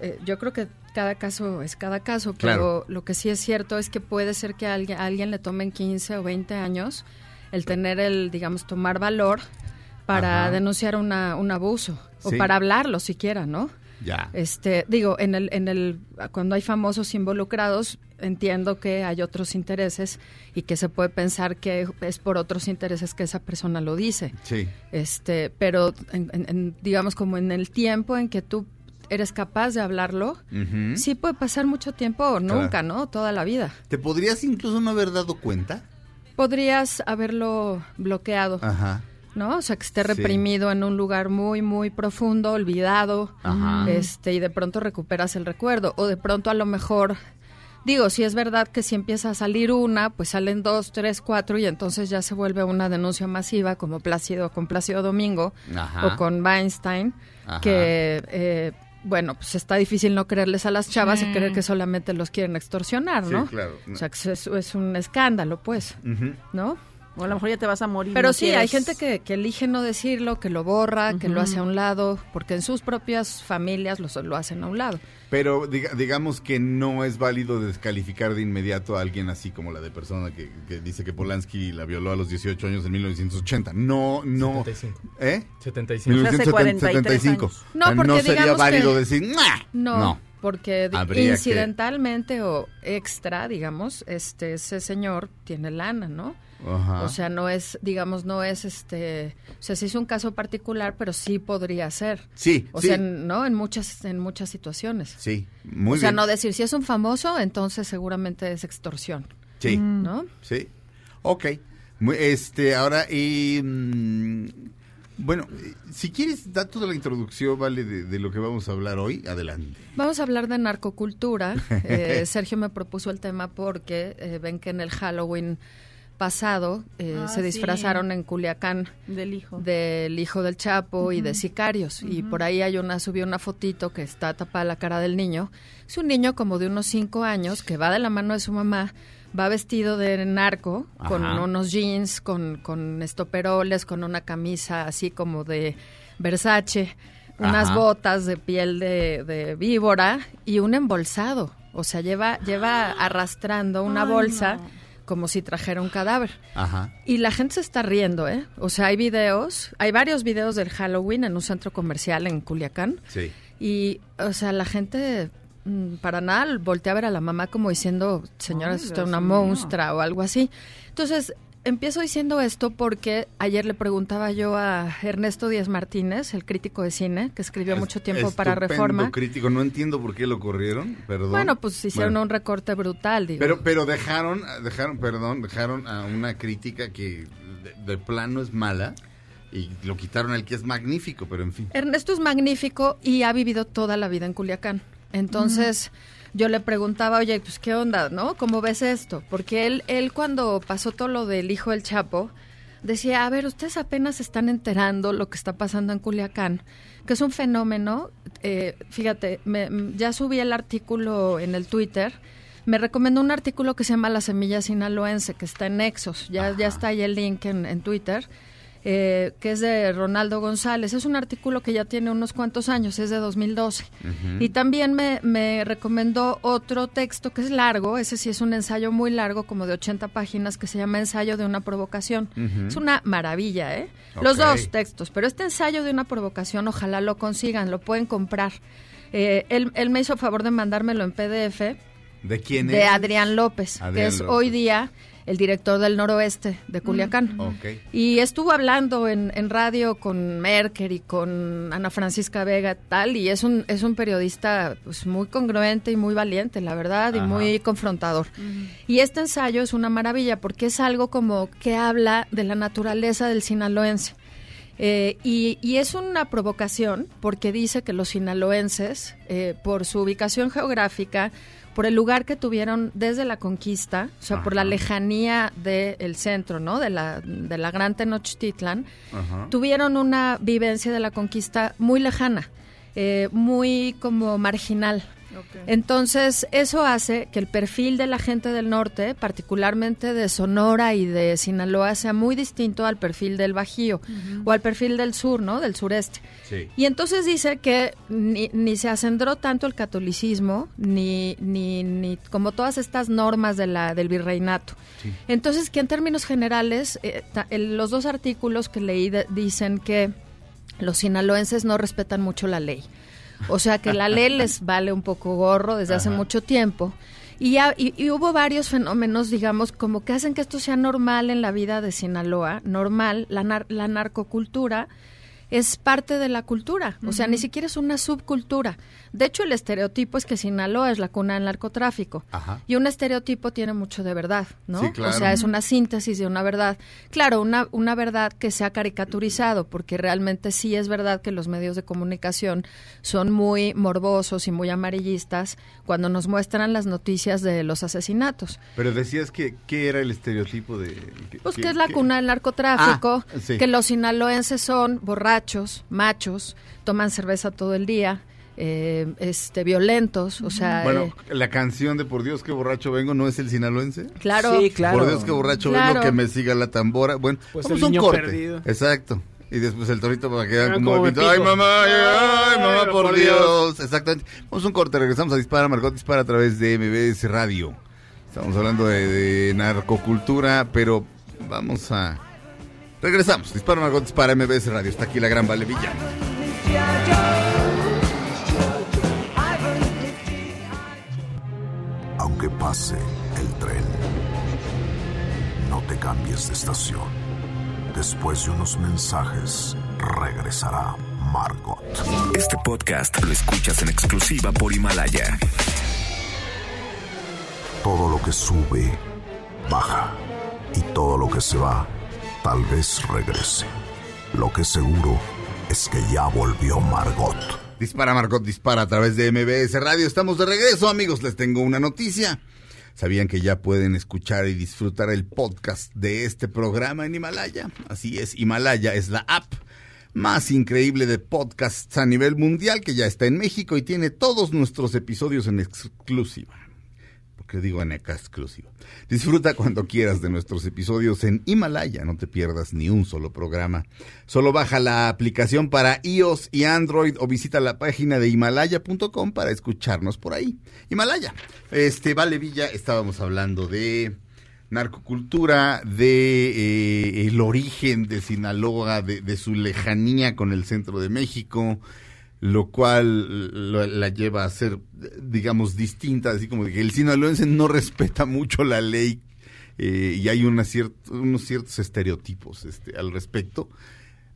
eh, yo creo que cada caso es cada caso, pero Claro. lo que sí es cierto es que puede ser que a alguien, a alguien le tomen 15 o 20 años el tener el, digamos, tomar valor para Ajá. denunciar una, un abuso Sí. o para hablarlo siquiera, ¿no? Ya. Este, digo, en el, en el, cuando hay famosos involucrados, entiendo que hay otros intereses y que se puede pensar que es por otros intereses que esa persona lo dice. Sí. Este, pero en- digamos como en el tiempo en que tú eres capaz de hablarlo, sí puede pasar mucho tiempo o nunca, Claro. ¿no? Toda la vida. ¿Te podrías incluso no haber dado cuenta? Podrías haberlo bloqueado. Ajá. ¿No? O sea, que esté Sí. reprimido en un lugar muy, muy profundo, olvidado, Ajá. este, y de pronto recuperas el recuerdo. O de pronto a lo mejor, digo, si es verdad que si empieza a salir una, pues salen dos, tres, cuatro, y entonces ya se vuelve una denuncia masiva, como Plácido, con Plácido Domingo, Ajá. o con Weinstein, Ajá. que... eh, bueno, pues está difícil no creerles a las chavas y creer que solamente los quieren extorsionar, Sí, ¿no? claro. O sea, que es, es un escándalo, pues. ¿no? O a lo mejor ya te vas a morir. Pero no sí, quieres- hay gente que, que elige no decirlo, que lo borra, que lo hace a un lado, porque en sus propias familias lo, lo hacen a un lado. Pero diga- digamos que no es válido descalificar de inmediato a alguien así como la de persona que, que dice que Polanski la violó a los 18 años en 1980. No, no. 75. ¿Eh? 75. Hace 43 1975. años. No, sea, porque no sería digamos válido que- decir "Mua". No, porque Habría que- incidentalmente o extra, digamos, este ese señor tiene lana, ¿no? Ajá. O sea, no es, digamos, no es este, o sea, sí es un caso particular, pero sí podría ser. sí, O sí. sea, no en muchas en muchas situaciones. sí, muy o sea, bien. no decir si es un famoso, entonces seguramente es extorsión, Sí, ¿no? sí. Ok. Este, ahora, y. mm, bueno, si quieres, da toda la introducción, ¿vale? De, de lo que vamos a hablar hoy. Adelante. Vamos a hablar de narcocultura. Eh, Sergio me propuso el tema porque eh, ven que en el Halloween pasado eh, Ah, se sí. disfrazaron en Culiacán Del hijo. del hijo del Chapo y de sicarios. Y por ahí hay una, subió una fotito que está tapada la cara del niño. Es un niño como de unos cinco años que va de la mano de su mamá, va vestido de narco, con unos jeans, con, con estoperoles, con una camisa así como de Versace, unas Ajá. botas de piel de, de víbora y un embolsado. O sea, lleva, lleva arrastrando una Ay, bolsa no. Como si trajera un cadáver. Ajá. Y la gente se está riendo, ¿eh? O sea, hay videos, hay varios videos del Halloween en un centro comercial en Culiacán. Sí. Y, o sea, la gente mm, para nada voltea a ver a la mamá como diciendo, señora, es usted una mío. monstrua o algo así. Entonces, empiezo diciendo esto porque ayer le preguntaba yo a Ernesto Díaz Martínez, el crítico de cine, que escribió mucho tiempo para Estupendo Reforma. crítico, no entiendo por qué lo corrieron, perdón. Bueno, pues hicieron Bueno. un recorte brutal, digo. Pero, pero dejaron, dejaron, perdón, dejaron a una crítica que de, de plano es mala y lo quitaron al que es magnífico, pero en fin. Ernesto es magnífico y ha vivido toda la vida en Culiacán. Entonces, yo le preguntaba, oye, pues qué onda, ¿no? ¿Cómo ves esto? Porque él, él cuando pasó todo lo del hijo del Chapo, decía, a ver, ustedes apenas están enterando lo que está pasando en Culiacán, que es un fenómeno. eh, fíjate, me- ya subí el artículo en el Twitter. Me recomendó un artículo que se llama La Semilla Sinaloense, que está en Nexos. Ya, ya está ahí el link en, en Twitter. Eh, que es de Ronaldo González. Es un artículo que ya tiene unos cuantos años, es de 2012. Y también me, me recomendó otro texto que es largo, ese sí es un ensayo muy largo, como de 80 páginas, que se llama Ensayo de una provocación. Es una maravilla, ¿eh? Los dos textos, pero este ensayo de una provocación, ojalá lo consigan, lo pueden comprar. Eh, él, él me hizo favor de mandármelo en PDF ¿De quién de es? Adrián López, que es López. hoy día el director del noroeste de Culiacán. Ok. Y estuvo hablando en, en radio con Merker y con Ana Francisca Vega tal, y es un, es un periodista pues, muy congruente y muy valiente, la verdad, y Ajá. muy confrontador. Y este ensayo es una maravilla porque es algo como que habla de la naturaleza del sinaloense. Eh, y, y es una provocación porque dice que los sinaloenses, eh, por su ubicación geográfica, por el lugar que tuvieron desde la conquista, o sea, por la lejanía del centro, ¿no? De la, de la Gran Tenochtitlan, Ajá. tuvieron una vivencia de la conquista muy lejana, eh, muy como marginal. Entonces, eso hace que el perfil de la gente del norte, particularmente de Sonora y de Sinaloa, sea muy distinto al perfil del Bajío o al perfil del sur, ¿no? Del sureste. Sí. Y entonces dice que ni, ni se acendró tanto el catolicismo, ni, ni, ni como todas estas normas de la, del virreinato. Entonces, que en términos generales, eh, ta- el- los dos artículos que leí de- dicen que los sinaloenses no respetan mucho la ley. O sea que la ley les vale un poco gorro desde hace mucho tiempo. Y, ya, y, y hubo varios fenómenos, digamos, como que hacen que esto sea normal en la vida de Sinaloa, normal, la, nar- la narcocultura es parte de la cultura, o sea, ni siquiera es una subcultura. De hecho, el estereotipo es que Sinaloa es la cuna del narcotráfico. Ajá. Y un estereotipo tiene mucho de verdad, ¿no? Sí, claro. O sea, es una síntesis de una verdad. Claro, una, una verdad que se ha caricaturizado, porque realmente sí es verdad que los medios de comunicación son muy morbosos y muy amarillistas cuando nos muestran las noticias de los asesinatos. Pero decías que, ¿qué era el estereotipo de...? Pues que es la cuna del narcotráfico, Ah, sí. que los sinaloenses son borrachos, machos, toman cerveza todo el día, eh, este, violentos, o sea, Bueno, eh, la canción de Por Dios que borracho vengo no es el sinaloense. claro, Sí, claro. Por Dios que borracho Claro. vengo, que me siga la tambora. Bueno, Pues vamos el a un niño corte. perdido. Exacto. Y después el torito va a quedar Ah, como, como el pito. Ay, mamá, ay, ay, mamá, por, por Dios. Dios. Exactamente. Vamos a un corte, regresamos a Dispara, Margot Dispara a través de MBS Radio. Estamos hablando de, de narcocultura, pero vamos a... Regresamos. Dispara, Margot Dispara, MBS Radio. Está aquí la gran Vale Villano. Aunque pase el tren, no te cambies de estación. Después de unos mensajes, regresará Margot. Este podcast lo escuchas en exclusiva por Himalaya. Todo lo que sube, baja. Y todo lo que se va, tal vez regrese. Lo que seguro es que ya volvió Margot. Dispara Margot Dispara a través de MBS Radio. Estamos de regreso, amigos. Les tengo una noticia. ¿Sabían que ya pueden escuchar y disfrutar el podcast de este programa en Himalaya? Así es, Himalaya es la app más increíble de podcasts a nivel mundial que ya está en México y tiene todos nuestros episodios en exclusiva. Porque digo en exclusiva. Disfruta cuando quieras de nuestros episodios en Himalaya, no te pierdas ni un solo programa. Solo baja la aplicación para iOS y Android o visita la página de himalaya.com para escucharnos por ahí. Himalaya. Este, Vale Villa, estábamos hablando de narcocultura, de eh, el origen de Sinaloa, de su lejanía con el centro de México, lo cual lo- la lleva a ser, digamos, distinta, así como que el sinaloense no respeta mucho la ley eh, y hay una ciert- unos ciertos estereotipos este, al respecto.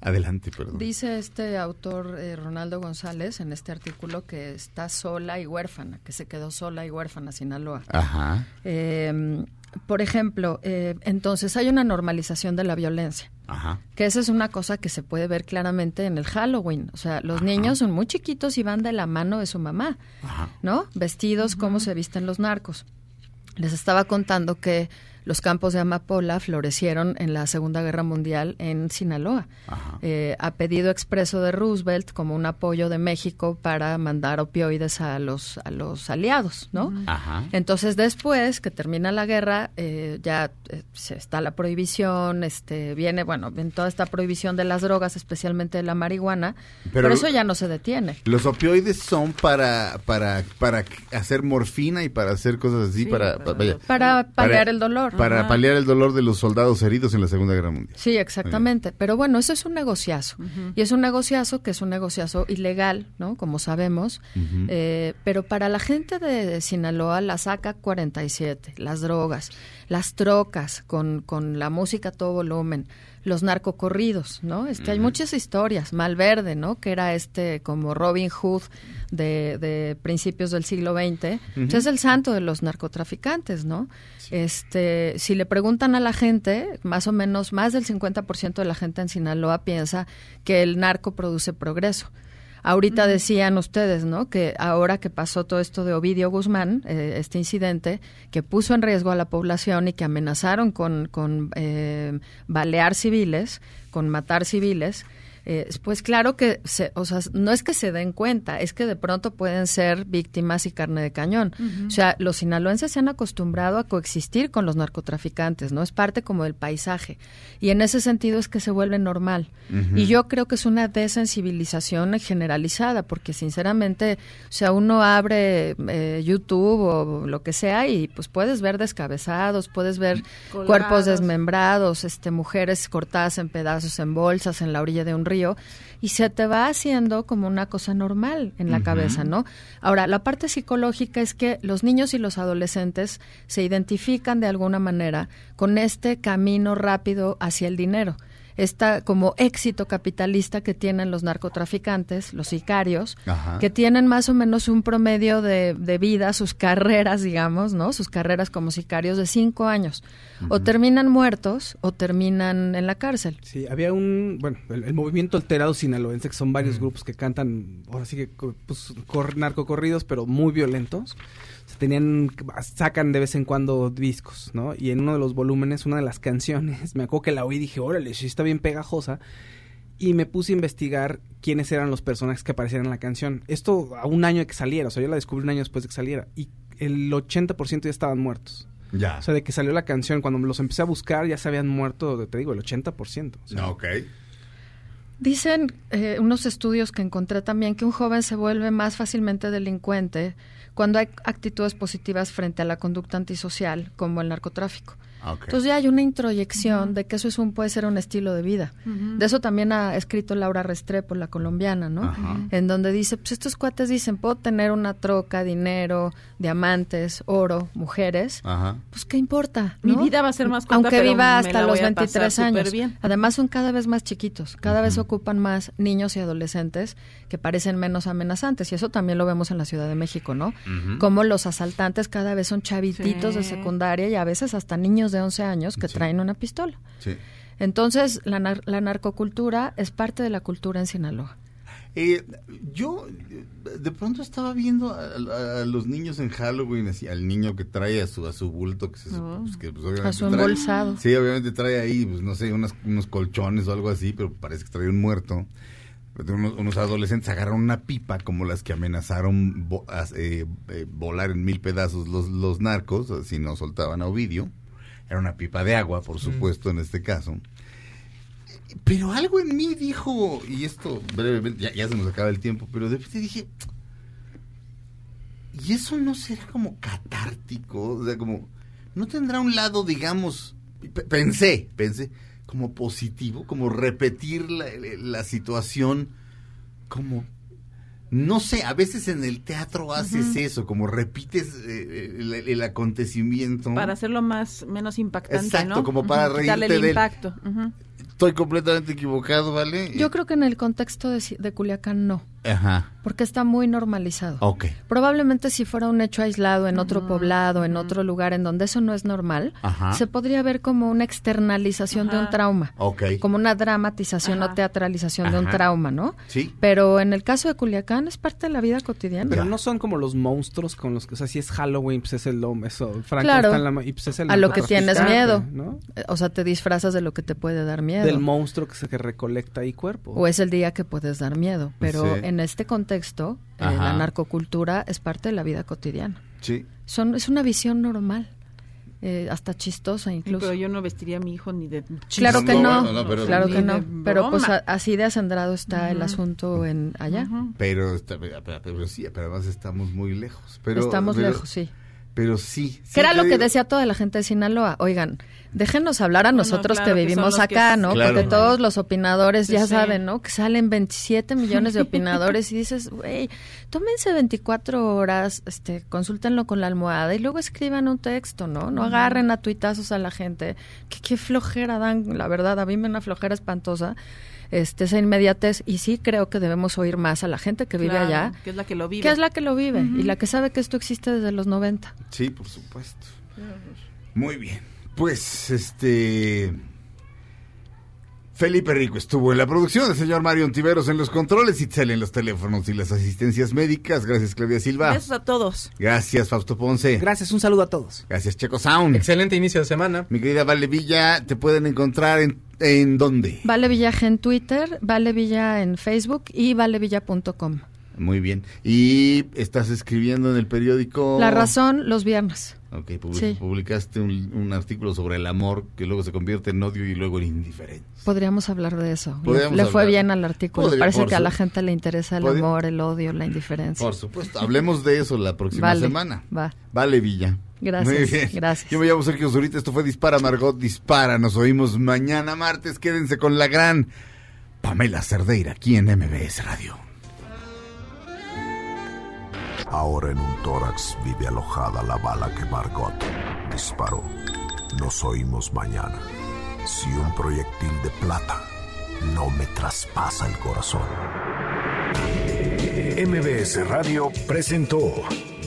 Adelante, perdón. Dice este autor eh, Ronaldo González en este artículo que está sola y huérfana, que se quedó sola y huérfana Sinaloa. Ajá. Eh, por ejemplo, eh, entonces hay una normalización de la violencia. Ajá. Que esa es una cosa que se puede ver claramente en el Halloween. O sea, los niños son muy chiquitos y van de la mano de su mamá, Ajá. ¿no? Vestidos como se visten los narcos. Les estaba contando que los campos de amapola florecieron en la Segunda Guerra Mundial en Sinaloa, Ajá. eh, a pedido expreso de Roosevelt como un apoyo de México para mandar opioides a los, a los aliados, ¿no? Ajá. Entonces después que termina la guerra, eh, ya eh, se está la prohibición, este, viene, bueno, toda esta prohibición de las drogas, especialmente de la marihuana, Pero eso ya no se detiene. Los opioides son para, para, para hacer morfina y para hacer cosas así, Sí, para, para- pa- vaya, Para paliar el dolor. Para Ajá. paliar el dolor de los soldados heridos en la Segunda Guerra Mundial. Sí, exactamente. Pero bueno, eso es un negociazo. Y es un negociazo que es un negociazo ilegal, ¿no? Como sabemos. Eh, pero para la gente de Sinaloa, la saca 47, las drogas, las trocas con, con la música a todo volumen, los narcocorridos, ¿no? Es que hay muchas historias. Malverde, ¿no? Que era este como Robin Hood de, de principios del siglo XX. Pues es el santo de los narcotraficantes, ¿no? Este, si le preguntan a la gente, más o menos más del 50% de la gente en Sinaloa piensa que el narco produce progreso. Ahorita decían ustedes, ¿no? Que ahora que pasó todo esto de Ovidio Guzmán, eh, este incidente, que puso en riesgo a la población y que amenazaron con, con eh, balear civiles, con matar civiles, eh, pues claro que, se, o sea, no es que se den cuenta, es que de pronto pueden ser víctimas y carne de cañón. O sea, los sinaloenses se han acostumbrado a coexistir con los narcotraficantes, ¿no? Es parte como del paisaje. Y en ese sentido es que se vuelve normal. Y yo creo que es una desensibilización generalizada, porque sinceramente, o sea, uno abre eh, YouTube o lo que sea y pues puedes ver descabezados, puedes ver Colgados. cuerpos desmembrados, este, mujeres cortadas en pedazos en bolsas en la orilla de un río. Y se te va haciendo como una cosa normal en la cabeza, ¿no? Ahora, la parte psicológica es que los niños y los adolescentes se identifican de alguna manera con este camino rápido hacia el dinero esta como éxito capitalista que tienen los narcotraficantes, los sicarios, Ajá. que tienen más o menos un promedio de, de vida, sus carreras, digamos, ¿no? Sus carreras como sicarios de cinco años. O terminan muertos o terminan en la cárcel. Sí, había un, bueno, el, el movimiento alterado sinaloense, que son varios grupos que cantan, ahora sí que, pues, cor- narcocorridos, pero muy violentos. Tenían, sacan de vez en cuando discos, ¿no? Y en uno de los volúmenes, una de las canciones, me acuerdo que la oí y dije, órale, sí está bien pegajosa. Y me puse a investigar quiénes eran los personajes que aparecían en la canción. Esto a un año de que saliera, o sea, yo la descubrí un año después de que saliera. Y el 80% ya estaban muertos. Ya. O sea, de que salió la canción, cuando los empecé a buscar ya se habían muerto, te digo, el 80%. O sea, No, ok. Dicen eh, unos estudios que encontré también que un joven se vuelve más fácilmente delincuente cuando hay actitudes positivas frente a la conducta antisocial, como el narcotráfico. Ok. Entonces ya hay una introyección de que eso es un, puede ser un estilo de vida. De eso también ha escrito Laura Restrepo, la colombiana, ¿no? En donde dice, pues estos cuates dicen, puedo tener una troca, dinero, diamantes, oro, mujeres. Pues qué importa, Mi vida va a ser más corta, Aunque pero viva me hasta la los voy a pasar 23 años. Además son cada vez más chiquitos, cada vez ocupan más niños y adolescentes que parecen menos amenazantes y eso también lo vemos en la Ciudad de México, ¿no? Como los asaltantes cada vez son chavititos de secundaria y a veces hasta niños de 11 años que Sí. traen una pistola. Sí. Entonces, la, nar- la narcocultura es parte de la cultura en Sinaloa. Eh, yo de pronto estaba viendo a, a- a los niños en Halloween, así, al niño que trae a su, a su bulto, que, se, Oh. pues, que, pues, obviamente A su trae- embolsado. Sí, obviamente trae ahí, pues no sé, unas- unos colchones o algo así, pero parece que trae un muerto. Unos, unos adolescentes agarraron una pipa como las que amenazaron eh, eh, volar en mil pedazos los, los narcos, si no soltaban a Ovidio. Era una pipa de agua, por supuesto, en este caso. Pero algo en mí dijo, y esto brevemente, ya, ya se nos acaba el tiempo, pero de repente dije, ¿y eso no será como catártico? O sea, como, ¿no tendrá un lado, digamos, pe- pensé, pensé, como positivo, como repetir la, la situación, como, no sé, a veces en el teatro haces eso, como repites eh, el, el acontecimiento. Para hacerlo más menos impactante, Exacto, ¿no? como para Quitarle reírte el del- impacto. ujú. Estoy completamente equivocado, ¿vale? Yo creo que en el contexto de, de Culiacán no, Ajá, porque está muy normalizado. ok. Probablemente si fuera un hecho aislado en otro poblado, en otro lugar en donde eso no es normal, Ajá. se podría ver como una externalización de un trauma, Ok. como una dramatización o Ajá. teatralización de un trauma, ¿no? Sí. Pero en el caso de Culiacán es parte de la vida cotidiana. Pero no son como los monstruos con los que, o sea, si es Halloween, pues es el hombre, eso, Frank Claro. está en la ma- y pues es el a lo que tienes miedo. ¿no? O sea, te disfrazas de lo que te puede dar miedo. Del monstruo que se que recolecta ahí cuerpo. o es el día que puedes dar miedo. Pero Sí. En este contexto, eh, la narcocultura es parte de la vida cotidiana. Sí. Son, es una visión normal, eh, hasta chistosa incluso. Pero yo no vestiría a mi hijo ni de Claro que No, no, bueno, no, pero- claro que no. Pero pues a- así de acendrado está el asunto en allá. Pero, pero, pero- pero sí, pero además estamos muy lejos. Pero, Estamos pero- lejos, sí. Pero sí. sí Que era lo que decía toda la gente de Sinaloa. Oigan, déjenos hablar a Bueno, nosotros claro, que vivimos que acá, ¿no? Claro. Porque todos los opinadores Sí, ya sí. saben, ¿no? Que salen 27 millones de opinadores y dices, güey, tómense 24 horas, este, consúltenlo con la almohada y luego escriban un texto, ¿no? No agarren a tuitazos a la gente. Que qué flojera dan, la verdad, a mí me da una flojera espantosa. Este, esa inmediatez, y sí creo que debemos oír más a la gente que vive Claro, allá, Que es la que lo vive. que es la que lo vive y la que sabe que esto existe desde los 90. Sí, por supuesto. Muy bien. Pues, este... Felipe Rico estuvo en la producción, el señor Mario Ontiveros en los controles, Itzel en los teléfonos y las asistencias médicas. Gracias, Claudia Silva. Besos a todos. Gracias, Fausto Ponce. Gracias, un saludo a todos. Gracias, Checo Sound. Excelente inicio de semana. Mi querida Vale Villa, ¿te pueden encontrar en, en dónde? Vale Villaje en Twitter, Vale Villa en Facebook y valevilla.com. Muy bien. ¿Y estás escribiendo en el periódico? La razón, los viernes. Ok, Sí. publicaste un, un artículo sobre el amor que luego se convierte en odio y luego en indiferencia. Podríamos hablar de eso. Le, le fue bien al artículo. Podría- Parece que a su- la gente le interesa el Podría- amor, el odio, la indiferencia. Por supuesto. Hablemos de eso la próxima Vale, semana. va. Vale, Villa. Gracias, Muy bien. gracias. Yo me llamo Sergio Zurita. Esto fue Dispara, Margot Dispara. Nos oímos mañana martes. Quédense con la gran Pamela Cerdeira, aquí en MBS Radio. Ahora en un tórax vive alojada la bala que Margot disparó. Nos oímos mañana. Si un proyectil de plata no me traspasa el corazón. MBS Radio presentó